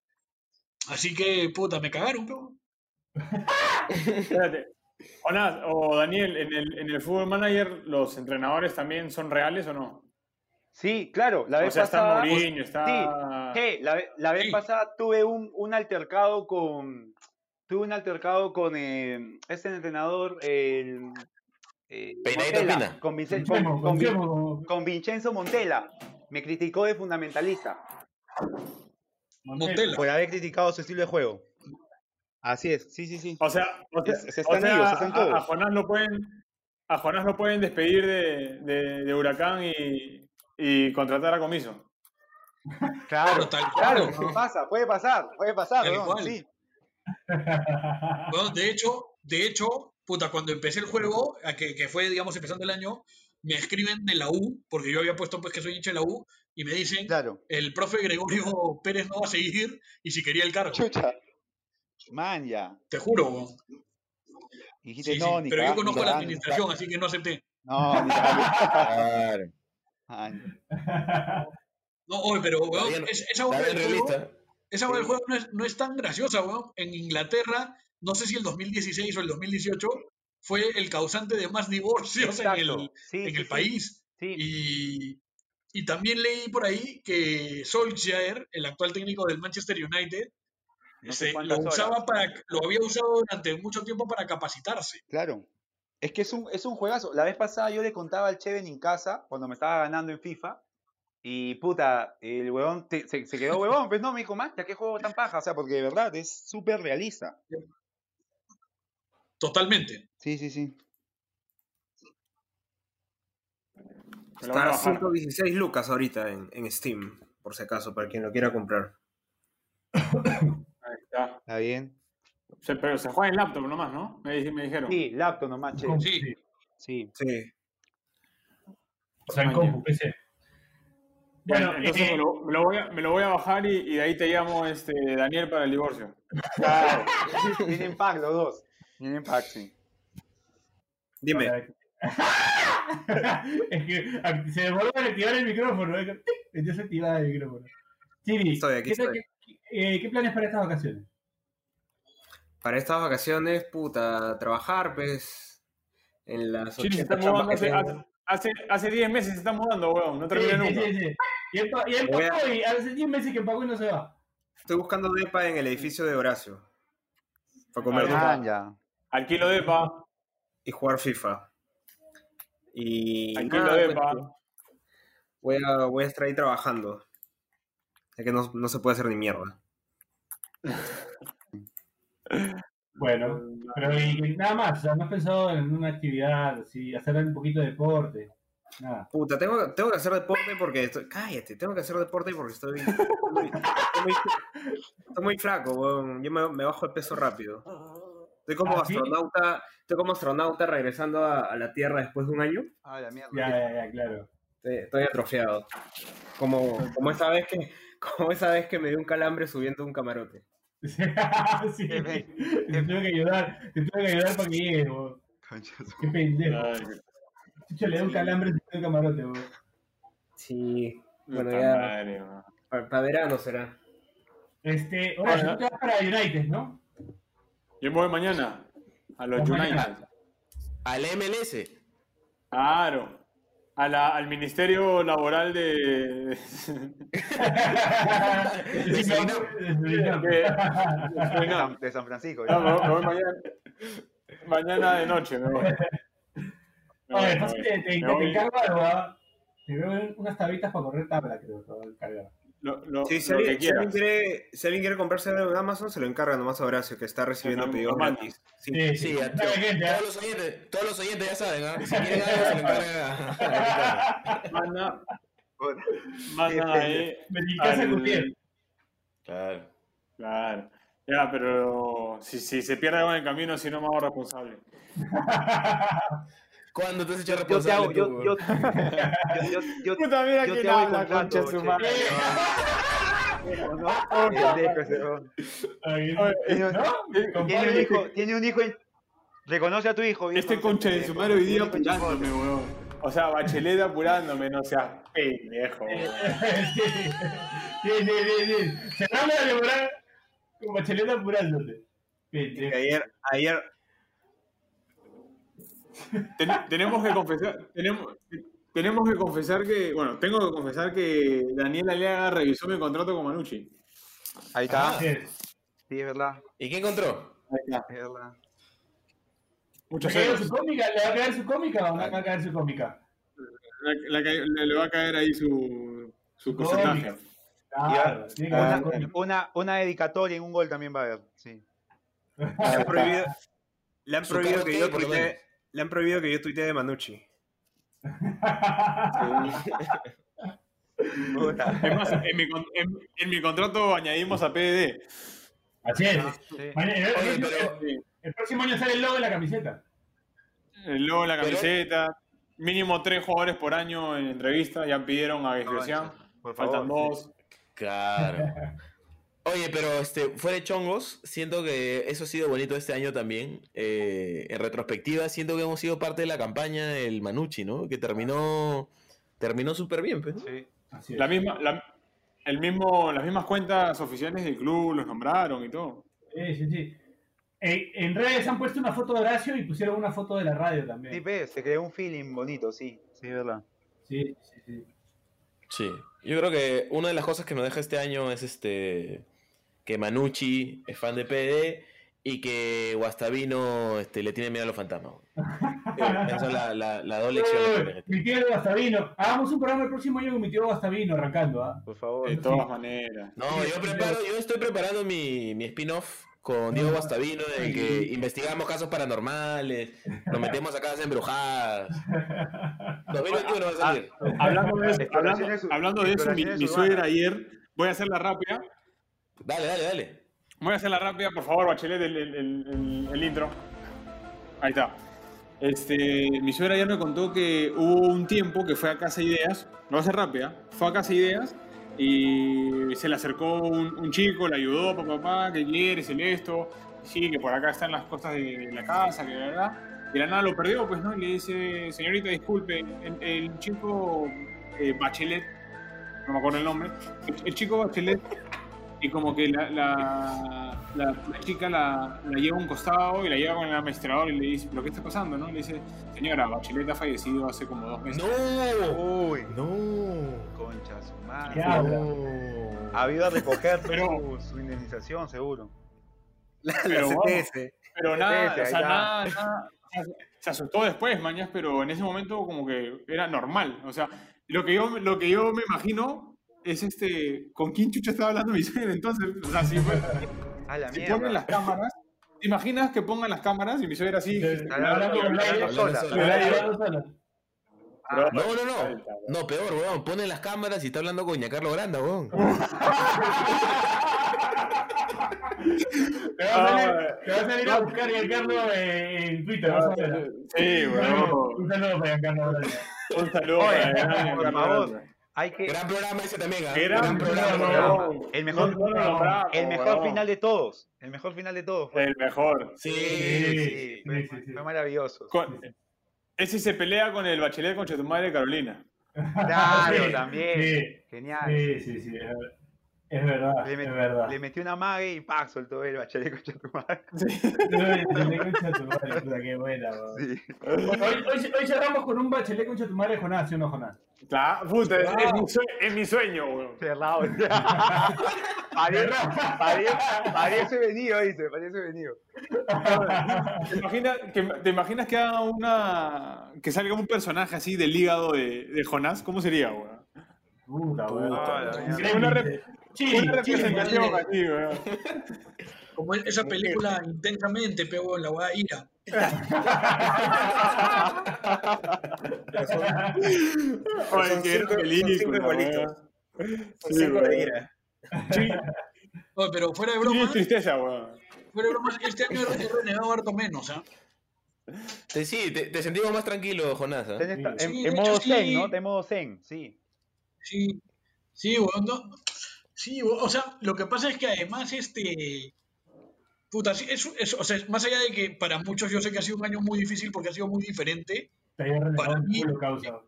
así que, puta, me cagaron, weón. Espérate. Jonás, o Daniel, ¿en el, en el Fútbol Manager los entrenadores también son reales o no? Sí, claro, la O vez sea, está pasada. Mourinho, está... Sí, la, la vez Sí. pasada tuve un, un altercado con. Tuve un altercado con eh, este entrenador, el. eh, Peinadito Montella, Pina. Con, Vincenzo Montela. Me criticó de fundamentalista Montela. por haber criticado su estilo de juego. Así es, sí, sí, sí. O sea, o sea, se o están sea, ellos, se están a- todos. A, Jonás lo pueden, a Jonás lo pueden despedir de, de- de Huracán y, y contratar a Comiso. Claro, tal claro, cual, ¿no? pasa, puede pasar, puede pasar, Tal cual. sí. Bueno, de hecho, de hecho, puta, cuando empecé el juego, a que, que fue, digamos, empezando el año, me escriben de la U, porque yo había puesto pues que soy hincha de la U, y me dicen, Claro. el profe Gregorio Pérez no va a seguir, y si quería el cargo. Chucha. Man, ya. Te juro, weón. Y dijiste, Sí, no, sí, ni pero yo conozco ni la administración, así que no acepté. No, ni. Claro. No, oye, pero, weón, es- esa bien del juego, esa del juego no es, no es tan graciosa, weón. En Inglaterra, no sé si el 2016 o el 2018, fue el causante de más divorcios en el. Sí, en sí, el sí. país. Sí. Y, y también leí por ahí que Solskjaer, el actual técnico del Manchester United, No sé cuántas lo, horas. usaba para, lo había usado durante mucho tiempo para capacitarse. Claro. Es que es un, es un juegazo. La vez pasada yo le contaba al Cheven en casa, cuando me estaba ganando en FIFA, y puta, el huevón te- se, se quedó huevón, pues no, me dijo, ya qué juego tan paja, o sea, porque de verdad es súper realista. Totalmente. Sí, sí, sí. Está a a bajar. 116 lucas ahorita en, en Steam, por si acaso, para quien lo quiera comprar. Está. Bien. Se- pero se juega en laptop nomás, ¿no? Me, di- me dijeron. Sí, laptop nomás, che. Sí. Sí. Sí. O sea, en compu, PC. Bueno, Bueno, entonces eh, me, lo, me lo voy a, me lo voy a bajar y, y de ahí te llamo este, Daniel para el divorcio. Claro. Tienen pack los dos. Tienen pack, sí. Dime. es que se demoró en activar el micrófono. ¿eh? Entonces activaba el micrófono. Chiri, Estoy aquí, ¿qué, tal- estoy. qué- eh, ¿qué planes para estas vacaciones? Para estas vacaciones, puta, trabajar, pues. En las Chiri se 80 está mudando hace, hace, hace, hace 10 meses se está mudando, weón. No termina Sí, nunca. sí, sí, sí. Y él, y él Voy a- pagó y hace 10 meses que pagó y no se va. Estoy buscando depa en el edificio de Horacio. Para comer Ah, depa ya. Alquilo de pa. y jugar FIFA. Y Alquilo nada, de pues, pa. voy a, voy a estar ahí trabajando. Es que no, no se puede hacer ni mierda. Bueno, pero y, nada más, o sea, no has pensado en una actividad, así, hacer un poquito de deporte, nada. Puta, tengo, tengo que hacer deporte porque estoy. Cállate, tengo que hacer deporte porque estoy. Estoy muy, estoy muy- estoy muy flaco, weón. Yo me, me bajo de peso rápido. Estoy como ¿Ah, sí? astronauta. Estoy como astronauta regresando a, a la Tierra después de un año. Ah, la mierda. Ya, ya, ya, claro. Estoy, estoy atrofiado. Como, como esa vez que. Como esa vez que me dio un calambre subiendo un camarote. sí, te tuve que ayudar, te tuve que ayudar para que llegue, bo. Qué pendejo. Chucho, le da un calambre queda el camarote. Sí. Bueno, ya. madre, weón. Para verano será. Este, Horacio, tú te vas para United, ¿no? Yo me voy mañana a los United. mañana. Al MLS. Claro. A la, al Ministerio Laboral de. De Surinam, de de- de De Surinam. San, San Francisco. No, me, voy- me voy mañana, mañana de noche. Me voy. Me voy, Oye, me fácil voy. te, te, te voy. encargo algo, ¿ah? Te veo unas tablitas para correr tabla, creo, te voy a encargar. Lo, lo- Sí, si lo que alguien, si alguien quieras. quiere, si alguien quiere comprarse algo en Amazon, se lo encarga nomás a Horacio, que está recibiendo pedidos gratis. Sí. Sí, Sí, a ¿ah? todos, los oyentes, todos los oyentes ya saben, ¿ah? Si quieren algo, se lo encargan a- a Manda, manda ahí. Al- Gutiérrez. Claro. Claro. Ya, pero si, si se pierde algo en el camino, si no me hago responsable. ¿Cuándo te has hecho Yo te hago, responsable yo, tú, yo, weón? yo, yo, yo, mira yo te hago habla, contrato, de su madre. Weón. Ay, Tiene, un hijo, tiene un hijo. en- Reconoce a tu hijo. viejo, Este concha de su madre hoy día apurándome, weón. O sea, Bachelet apurándome, no seas pendejo, weón. Sí, sí, sí, sí, sí. Cerrame la temporada con Bachelet apurándote. Ayer, ayer, Ten- tenemos que confesar, tenemos, tenemos que confesar que, bueno, tengo que confesar que Daniel Aliaga revisó mi contrato con Manucci. Ahí está. Es. Sí, es verdad. ¿Y qué encontró? Ahí está. Es verdad. Muchos ¿Le va a caer ceros. su cómica? ¿Le va a caer su cómica o no le va a caer su cómica? La- la que- le, va a caer ahí su, su porcentaje. Claro, Una, una, una dedicatoria en un gol también va a haber. Sí. le han prohibido, le han prohibido que yo tuitee. Le han prohibido que yo tuitee de Manucci. Es más, en mi, con- en, en mi contrato añadimos a PDD. Así es. Sí. Mañana- el, Oye, próximo, pero- el próximo año sale el logo de la camiseta. El logo en la Pero- camiseta. Mínimo tres jugadores por año en entrevista. Ya pidieron a. Por favor. Faltan dos. Claro. Oye, pero este, fuera de chongos, siento que eso ha sido bonito este año también. Eh, en retrospectiva, siento que hemos sido parte de la campaña del Manucci, ¿no? Que terminó terminó súper bien, pues. ¿no? Sí. Así es. La misma, la- el mismo, las mismas cuentas oficiales del club los nombraron y todo. Sí, sí, sí. En, en redes han puesto una foto de Horacio y pusieron una foto de la radio Sí, también. ve, se creó un feeling bonito, sí. Sí, es verdad. Sí, sí, sí. Sí. Yo creo que una de las cosas que nos deja este año es este que Manucci es fan de PD y que Guastavino este, le tiene miedo a los fantasmas. Esa es la, la, la dos lecciones me mi tío Guastavino. Hagamos un programa el próximo año con mi tío Guastavino arrancando, ¿ah? Por favor. De todas maneras. No, yo preparo, yo estoy preparando mi, mi spin-off con Diego Guastavino en el que investigamos casos paranormales, nos metemos a casas embrujadas. 2021 va a salir. Hablando de eso, hablando, Exploraciones- hablando de eso mi, mi suegra ayer, voy a hacerla rápida. Dale, dale, dale. Voy a hacer la rápida, por favor, Bachelet, el, el- intro. Ahí está. Este, mi suegra ya me contó que hubo un tiempo que fue a Casa Ideas, lo hacer rápida, fue a Casa Ideas y se le acercó un, chico, le ayudó, papá, papá, ¿qué quieres? El esto, sí, que por acá están las cosas de, la casa, que verdad. Y la nada lo perdió, pues, ¿no? Y le dice, señorita, disculpe, el, el chico eh, Bachelet, no me acuerdo el nombre, el, el chico Bachelet y como que la, la, la- la chica la, la lleva a un costado y la lleva con el administrador y le dice, ¿pero qué está pasando? ¿no? Le dice, señora, Bachelet ha fallecido hace como dos meses. ¡No! Uy, ¡No! concha su ¿Qué madre. habla? Ha habido a recoger Pero- su, su indemnización, seguro. La, Pero vamos. Pero nada, o sea, nada, nada, se asustó después, mañas, pero en ese momento como que era normal. O sea, lo que yo, lo que yo me imagino es este, ¿con quién chucha estaba hablando mi suegra entonces? O sea, si, fue- A la si mierda. ponen las cámaras, ¿te imaginas que pongan las cámaras y mi suegra así? No, no, no. No, peor, weón. Ponen las cámaras y está hablando con Carlos Granda, weón. Te va a salir, te va a, salir a buscar Giancarlo eh, en Twitter. vas a ver. Sí, weón. Un saludo para Giancarlo. Un saludo para Giancarlo. Hay que. Gran programa ese también, ¿ah? Gran programa. El mejor, No, no el mejor final de todos. El mejor final de todos. El mejor. Sí, sí, fue, sí, sí, sí. fue maravilloso. Con- ese se pelea con el bachelet con tu madre Carolina. Claro, Sí, también. Sí, Genial. sí, sí, sí, es ver- es verdad, Le, met- es verdad. le metió una mague y ¡pac! soltó el bachelet concha tu madre. Le concha tu madre, puta, qué buena, weón. Sí. Hoy, hoy, hoy cerramos con un bachelet concha tu madre Jonás, ¿sí o no, Jonás? Claro, puta, es, es mi sue- es mi sueño, weón. Cerrado. parece, venido, dice, parece venido. ¿Te imaginas que, te imaginas que haga una. que salga un personaje así del hígado de, de Jonás? ¿Cómo sería, weón? Puta, Una de- rep- Sí, Una sí, representación vale. así, weón. Como esa película intensamente pegó en la weá ira. Oye, qué película, Sí, cinco weón. de ira. Sí, Oye, pero fuera de sí, bromas, tristeza, weón. fuera de bromas, este año he renegado harto menos, ¿ah? Te- sí, te, te sentimos más tranquilo, Jonás. esta- en, en modo hecho, sí. zen, ¿no? De modo zen, sí. Sí, sí, weón, no. Sí, o sea, lo que pasa es que además, este. Puta, es, es- o sea, más allá de que para muchos yo sé que ha sido un año muy difícil porque ha sido muy diferente, Te había renegado Para mí- causa.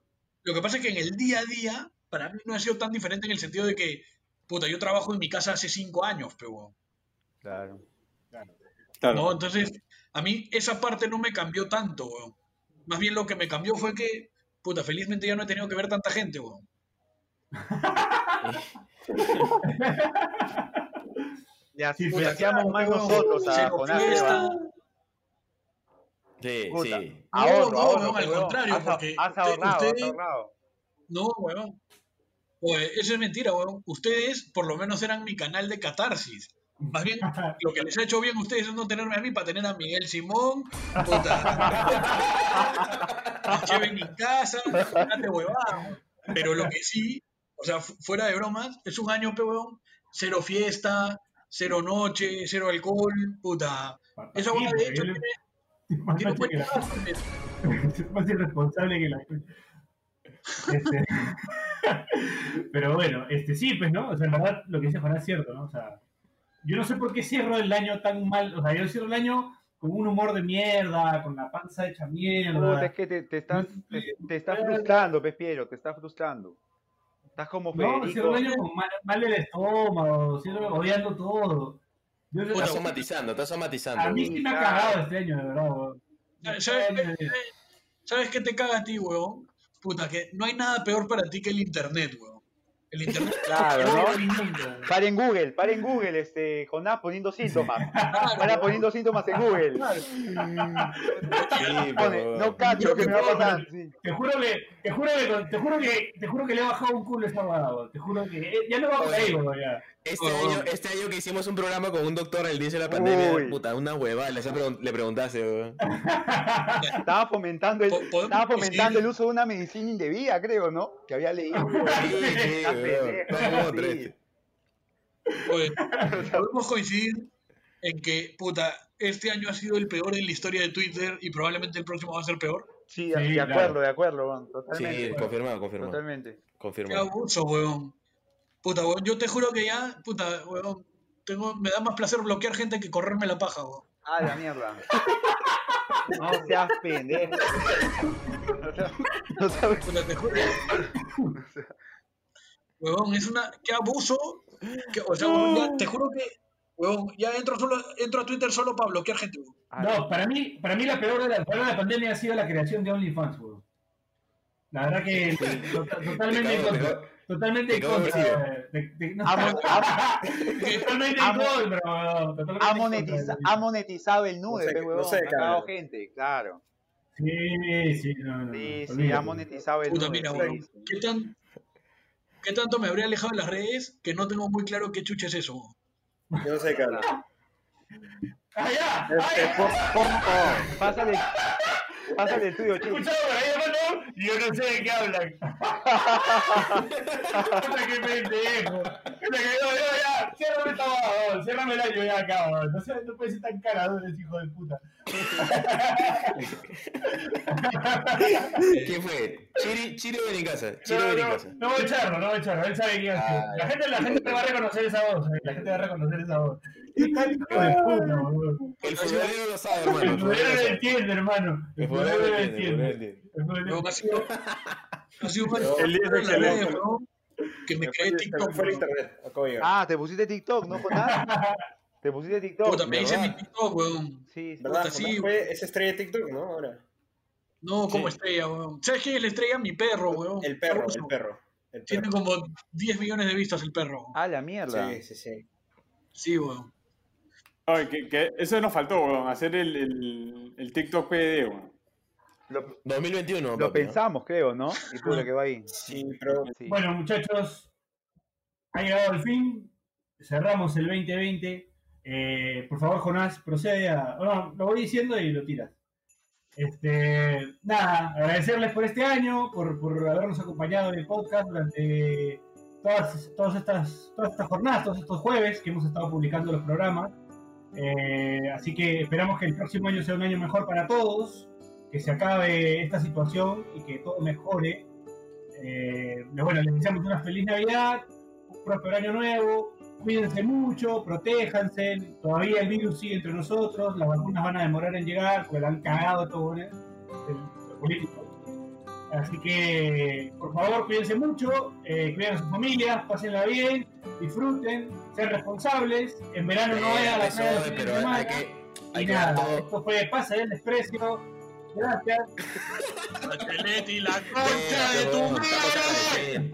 lo que pasa es que en el día a día, para mí no ha sido tan diferente en el sentido de que, puta, yo trabajo en mi casa hace cinco años, pero, weón, Claro. Claro. ¿no? Entonces, a mí esa parte no me cambió tanto, weón. Más bien lo que me cambió fue que, puta, felizmente ya no he tenido que ver tanta gente, weón. Ya, seamos claro, más nosotros a Jonás. Sí, Puta. sí. Ahorro, no, ahorro, no, al weón. contrario, Has, porque has usted- ahorrado, has usted- ahorrado. No, weón. Oye, eso es mentira, weón. Ustedes por lo menos eran mi canal de catarsis. Más bien, lo que les ha hecho bien a ustedes es no tenerme a mí para tener a Miguel Simón, puta. a Cheve en mi casa, huevada. Pero lo que sí, o sea, fu- fuera de bromas, es un año, pe, weón, cero fiesta, cero noche, cero alcohol, puta. Esa weá de hecho tiene, Más tiene un buen que la- trabajo, pues. es más irresponsable que la Este, Pero bueno, este sí, pues, ¿no? O sea, en verdad lo que dice Juan es cierto, ¿no? O sea, yo no sé por qué cierro el año tan mal. O sea, yo cierro el año con un humor de mierda, con la panza hecha Puta, mierda. es que te, te estás, te, te estás frustrando, Pespiero, te estás frustrando. Estás como No, Federico. el año con mal, mal del estómago, odiando todo. Yo- Estás somatizando, estás somatizando. a mí sí me ha cagado este año, de verdad. weón. ¿Sabes, ¿Sabes qué te caga a ti, weón? Puta, que no hay nada peor para ti que el internet, weón. El internet. Claro, No, ¿no? nunca. Para en Google, para en Google, este, Jonás poniendo síntomas. Para Claro, poniendo síntomas en Google. Sí, Pone, no cacho, ¿qué me va a pasar? Sí. Te juro que, te juro que, te juro que, te juro que le he bajado un culo weón. Te juro que eh, ya no va por ahí, weón, ya. Este, Oh. año, este año que hicimos un programa con un doctor al inicio de la pandemia, Uy. puta, una huevada, le, pregun- le preguntaste, weón. Estaba fomentando, el, estaba fomentando el uso de una medicina indebida, creo, ¿no? Que había leído. Sí, sí, sí. Oye, podemos coincidir en que, puta, este año ha sido el peor en la historia de Twitter y probablemente el próximo va a ser peor. Sí, Sí, de claro. acuerdo, de acuerdo, weón, totalmente. Sí, confirmado, confirmado. Totalmente. Qué abuso, weón. Puta, weón, yo te juro que ya, puta, weón, tengo, me da más placer bloquear gente que correrme la paja, weón. Ah, la mierda. No seas pendejo. No seas- Puta, te juro. Huevón, es una. ¡Qué abuso! que- o sea, huevón, ya, te juro que. Huevón, ya entro, solo, entro a Twitter solo para bloquear gente, huevón. Ah, No, para mí, para mí la peor de la, peor de la pandemia ha sido la creación de OnlyFans, weón. La verdad que tota- totalmente Te Totalmente contra. recibo. de- de- no, Ha, totalmente contra, ha monetizado el nude, No sé no gente, claro. Sí, sí, no, no. Sí, sí, ha monetizado el Puta, nude. mira. ¿Qué, tan, ¿Qué tanto me habría alejado de las redes que no tengo muy claro qué chucha es eso? Yo no sé qué habla. ¡Ah, ya! Es- ¡Ah, por- por- oh, Pásale, pásale el tuyo, ¿Te chico. escuchado por ahí? Y yo no sé de qué hablan. Puta, qué pendejo. Puta, que yo, yo, ya, ciérrame esta vaga, ciérrame el año ya acá. No, sé, no puede ser tan carador ese hijo de puta. ¿Quién fue? Chiri, Chiri o Benicasa. Chiri No, o no, Benicasa. no voy a echarlo, no voy a echarlo. Él sabe quién es. Ah, la, gente, la gente va a reconocer esa voz. eh, La gente va a reconocer esa voz. Qué tal hijo de puta, weón. El futbolero lo sabe, hermano. El futbolero lo entiende, hermano. El futbolero lo entiende. el futbolero lo entiende. El futbolero- Huevón, ha sido. Ha sido un El día en las excelente. Que me creé Se TikTok, me fue internet. Ah, te pusiste TikTok, ¿no, Jonás? Te pusiste TikTok. Puta, me hice TikTok, weón. Sí, sí. ¿Verdad? puta, sí, fue esa estrella de TikTok, ¿no? Ahora. No, como Sí. estrella, weón. ¿Sabes quién es la estrella? Mi perro, weón. El perro, el perro. El Tiene perro. como 10 millones de vistas el perro. Ah, la mierda. Sí, sí, sí. Sí, weón. Ay, que, que eso nos faltó, weón, hacer el, el, el TikTok PD, weón. Lo, 2021. lo papi, ¿no? pensamos, creo, ¿no? Y puta que va ahí. Sí, pero Sí. Bueno, muchachos, ha llegado el fin. Cerramos el 2020. Eh, por favor, Jonás, procede a. No, lo voy diciendo y lo tiras. Este, nada, agradecerles por este año, por, por habernos acompañado en el podcast durante todas, todas, estas, todas estas jornadas, todos estos jueves que hemos estado publicando los programas. Eh, así que esperamos que el próximo año sea un año mejor para todos, que se acabe esta situación y que todo mejore. Eh, bueno, les deseamos una feliz Navidad, un próspero año nuevo, cuídense mucho, protéjanse, todavía el virus sigue entre nosotros, las vacunas van a demorar en llegar, porque la han cagado todo ¿eh? los políticos. Así que, por favor, cuídense mucho, eh, cuiden a sus familias, pásenla bien, disfruten, sean responsables, en verano no vayan a la playa pero hay que, hay y que nada, todo. esto fue Pasa el Desprecio, gracias. Leti, la concha de tu madre.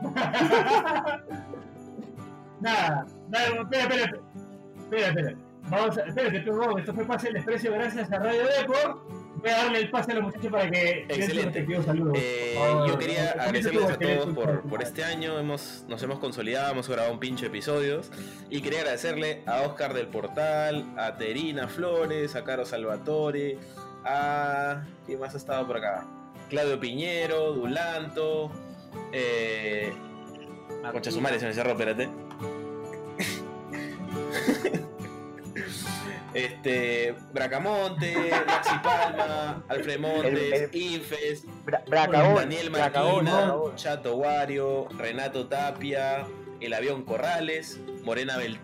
Nada, nada, espera, espera, espera, espera. Vamos a, espérate, Rob, esto fue Pase el Desprecio gracias a Radio Depor. Voy a darle el pase a los muchachos para que Excelente. saludos. Eh, yo quería agradecerles a todos por, por este año. Hemos, nos hemos consolidado, hemos grabado un pinche episodios. Y quería agradecerle a Oscar del Portal, a Terina Flores, a Caro Salvatore, a. ¿Quién más ha estado por acá? Claudio Piñero, Dulanto. Eh, Concha se me cerró, espérate. Este, Bracamonte, Maxi Palma, Alfred Montes, El- Infes, Bra- Bracabón. Daniel Marquina. Chato Wario, Renato Tapia, El Avión Corrales, Morena Bel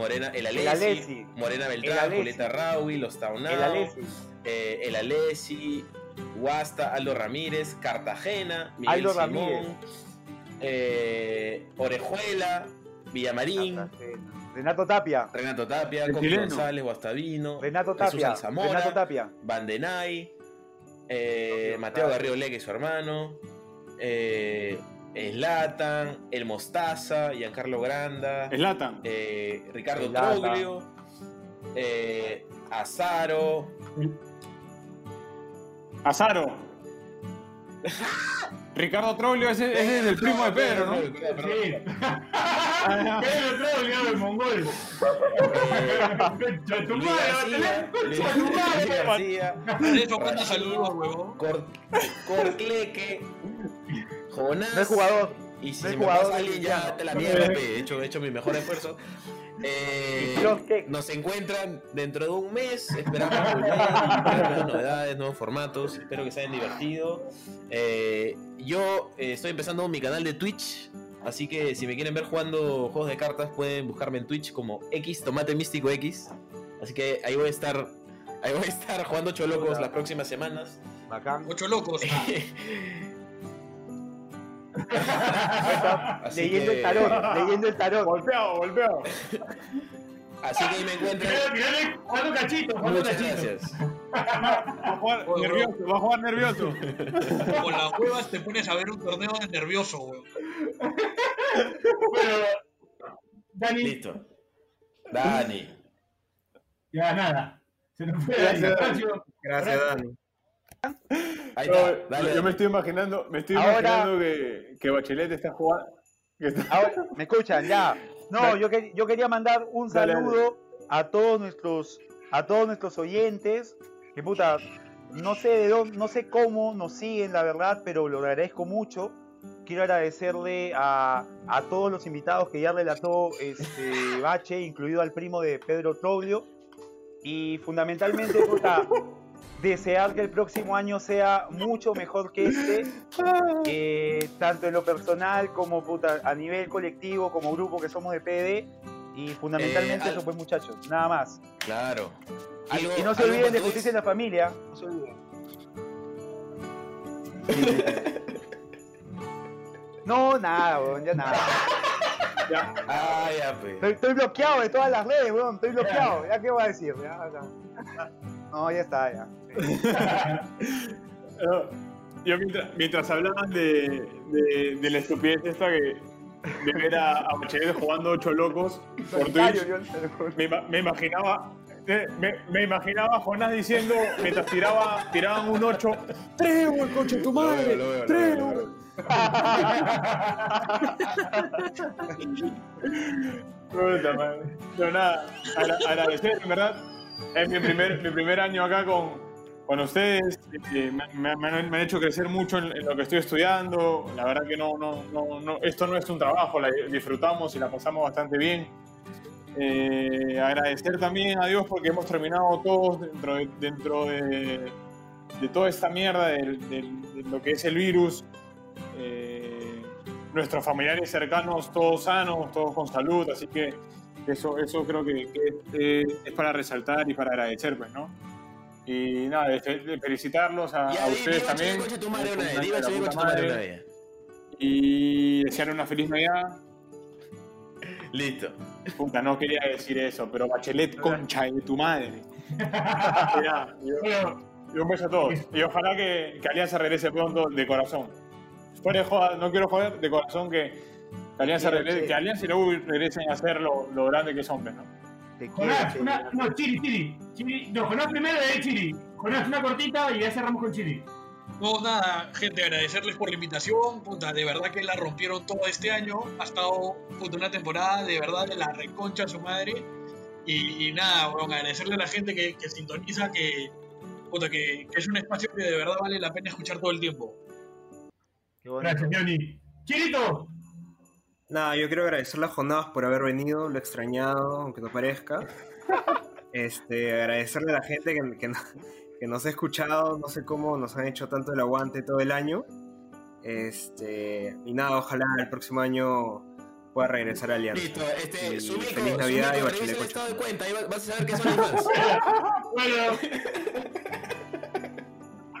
Morena, el Alesi, Alesi. Morena El Beltrán, Alesi. Julieta Raui, Los El Taunao, Alessi. eh, el Alesi, Guasta, Aldo Ramírez, Cartagena, Miguel Aldo Simón, Ramírez. eh, Orejuela, Villamarín, Renato Tapia. Renato Tapia, El Coqui. González, Guastavino, Renato Jesús Tapia. Alzamora, Renato Tapia. Bandenay, eh, Mateo Garrido Leque, su hermano, eh, Slatan, El Mostaza, Giancarlo Granda, Slatan. eh, Ricardo. Troglio, eh, Azaro, Azaro. Ricardo Troglio, ese, ese es el primo de Pedro, ¿no? Sí. Pedro Troglio, el mongol. Concha tu madre, concha tu madre. De eso, ¿cuántos saludos, huevón? Cor- No es jugador. Y si No hay se me jugador pasa alguien, ya boliviano. te la mierda, he hecho, he hecho mi mejor esfuerzo. Eh, nos encuentran dentro de un mes, esperamos nuevas novedades, nuevos formatos, espero que se hayan divertido. Eh, yo eh, estoy empezando mi canal de Twitch, así que si me quieren ver jugando juegos de cartas pueden buscarme en Twitch como X Tomate Místico X. Así que ahí voy a estar, ahí voy a estar jugando Ocho Locos las próximas semanas. Bacán. Ocho locos. ah. Leyendo que- el tarot, leyendo el tarot. Golpeado, golpeado. Así que ahí me mirá, jugando cachito, Muchas cachito. gracias. Va a jugar Oye, nervioso, va a jugar nervioso. Con las huevas te pones a ver un torneo de nervioso, weón. Bueno, Dani, Listo. Dani. ya nada. Se nos fue Dani. Gracias, Dani. Ahí No, está. Dale, yo dale. me estoy imaginando, me estoy Ahora- imaginando que, que Bachelet está jugando. que está- Ahora, ¿me escuchan? Ya. No, yo, que- yo quería mandar un dale. saludo a todos nuestros a todos nuestros oyentes. Que puta, no sé de dónde, no sé cómo nos siguen, la verdad, pero lo agradezco mucho. Quiero agradecerle a, a todos los invitados que ya relató este Bache, incluido al primo de Pedro Troglio. Y fundamentalmente, puta, desear que el próximo año sea mucho mejor que este, eh, tanto en lo personal como puta, a nivel colectivo, como grupo que somos de PD. Y fundamentalmente Eh, al- eso, pues muchachos, nada más. Claro. Y, Algo- y no se olviden de justicia en la familia. No se olviden. No, nada, weón, ya nada. Ya. Ah, ya, pues. Estoy, estoy bloqueado de todas las redes, weón, estoy bloqueado. ¿Ya qué voy a decir? Ya, ya. No, ya está, ya. Yo mientras, mientras hablaban de, de, de la estupidez esta que de ver a, a Bachelet jugando ocho locos por Twitch, yo- me, ima- me imaginaba eh, me, me imaginaba a Jonás diciendo mientras tiraba tiraban un 8 Trevor, coche tu madre Lo veo, lo veo, lo Trevor". veo. Puta madre. No, nada, agra- agradecer, en verdad. Es mi primer, mi primer año acá con, con ustedes. eh, me, me- han, me han hecho crecer mucho en, en lo que estoy estudiando. La verdad que no, no, no, no- esto no es un trabajo, la disfrutamos y la pasamos bastante bien. Eh, agradecer también a Dios porque hemos terminado todos dentro de, dentro de, de toda esta mierda del- del- de lo que es el virus. Eh, nuestros familiares cercanos, todos sanos, todos con salud, así que eso, eso creo que, que, eh, es para resaltar y para agradecer, pues, ¿no? Y nada, de de felicitarlos a, Ya, a ustedes también. Y desear una feliz Navidad. Listo. Puta, no quería decir eso, pero Bachelet, concha de tu madre. Ya, y- un beso a todos. Y ojalá que, que Alianza regrese pronto de corazón. Fuera de joda, no quiero joder, de corazón que, que Alianza, regrese, que Alianza y la U regresen a ser lo, lo grande que son, ¿no? Te quiero, Jonás, una, no, Chiri, Chiri, Chiri. No, Jonás primero y ahí Chiri. Jonás, una cortita y ya cerramos con Chiri. No, nada, gente, agradecerles por la invitación. Puta, de verdad que la rompieron todo este año. Ha estado puta, una temporada de verdad de la reconcha a su madre. Y, y nada, bueno, agradecerle a la gente que, que sintoniza, que, puta, que, que es un espacio que de verdad vale la pena escuchar todo el tiempo. Qué bonito. Gracias, Johnny. Chirito. Nada, yo quiero agradecerle a Jonás por haber venido, lo he extrañado, aunque no parezca. Este, agradecerle a la gente que, que, no- que nos ha escuchado, no sé cómo nos han hecho tanto el aguante todo el año. Este, y nada, ojalá el próximo año pueda regresar a Alianza. Listo, este, Y feliz Navidad y el estado de cuenta, ahí vas a saber qué son los fans.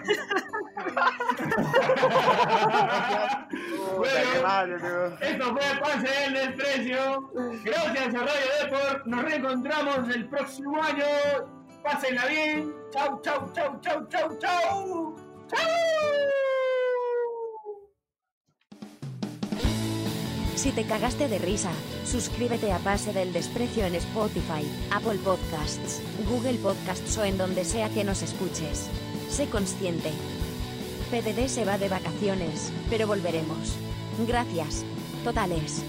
Bueno. Esto fue Pase del Desprecio. Gracias a Radio Deport. Nos reencontramos el próximo año. Pásenla bien. Chau, chau, chau, chau, chau, chau. Chau. Si te cagaste de risa, suscríbete a Pase del Desprecio en Spotify, Apple Podcasts, Google Podcasts o en donde sea que nos escuches. Sé consciente. PDD se va de vacaciones, pero volveremos. Gracias. Totales.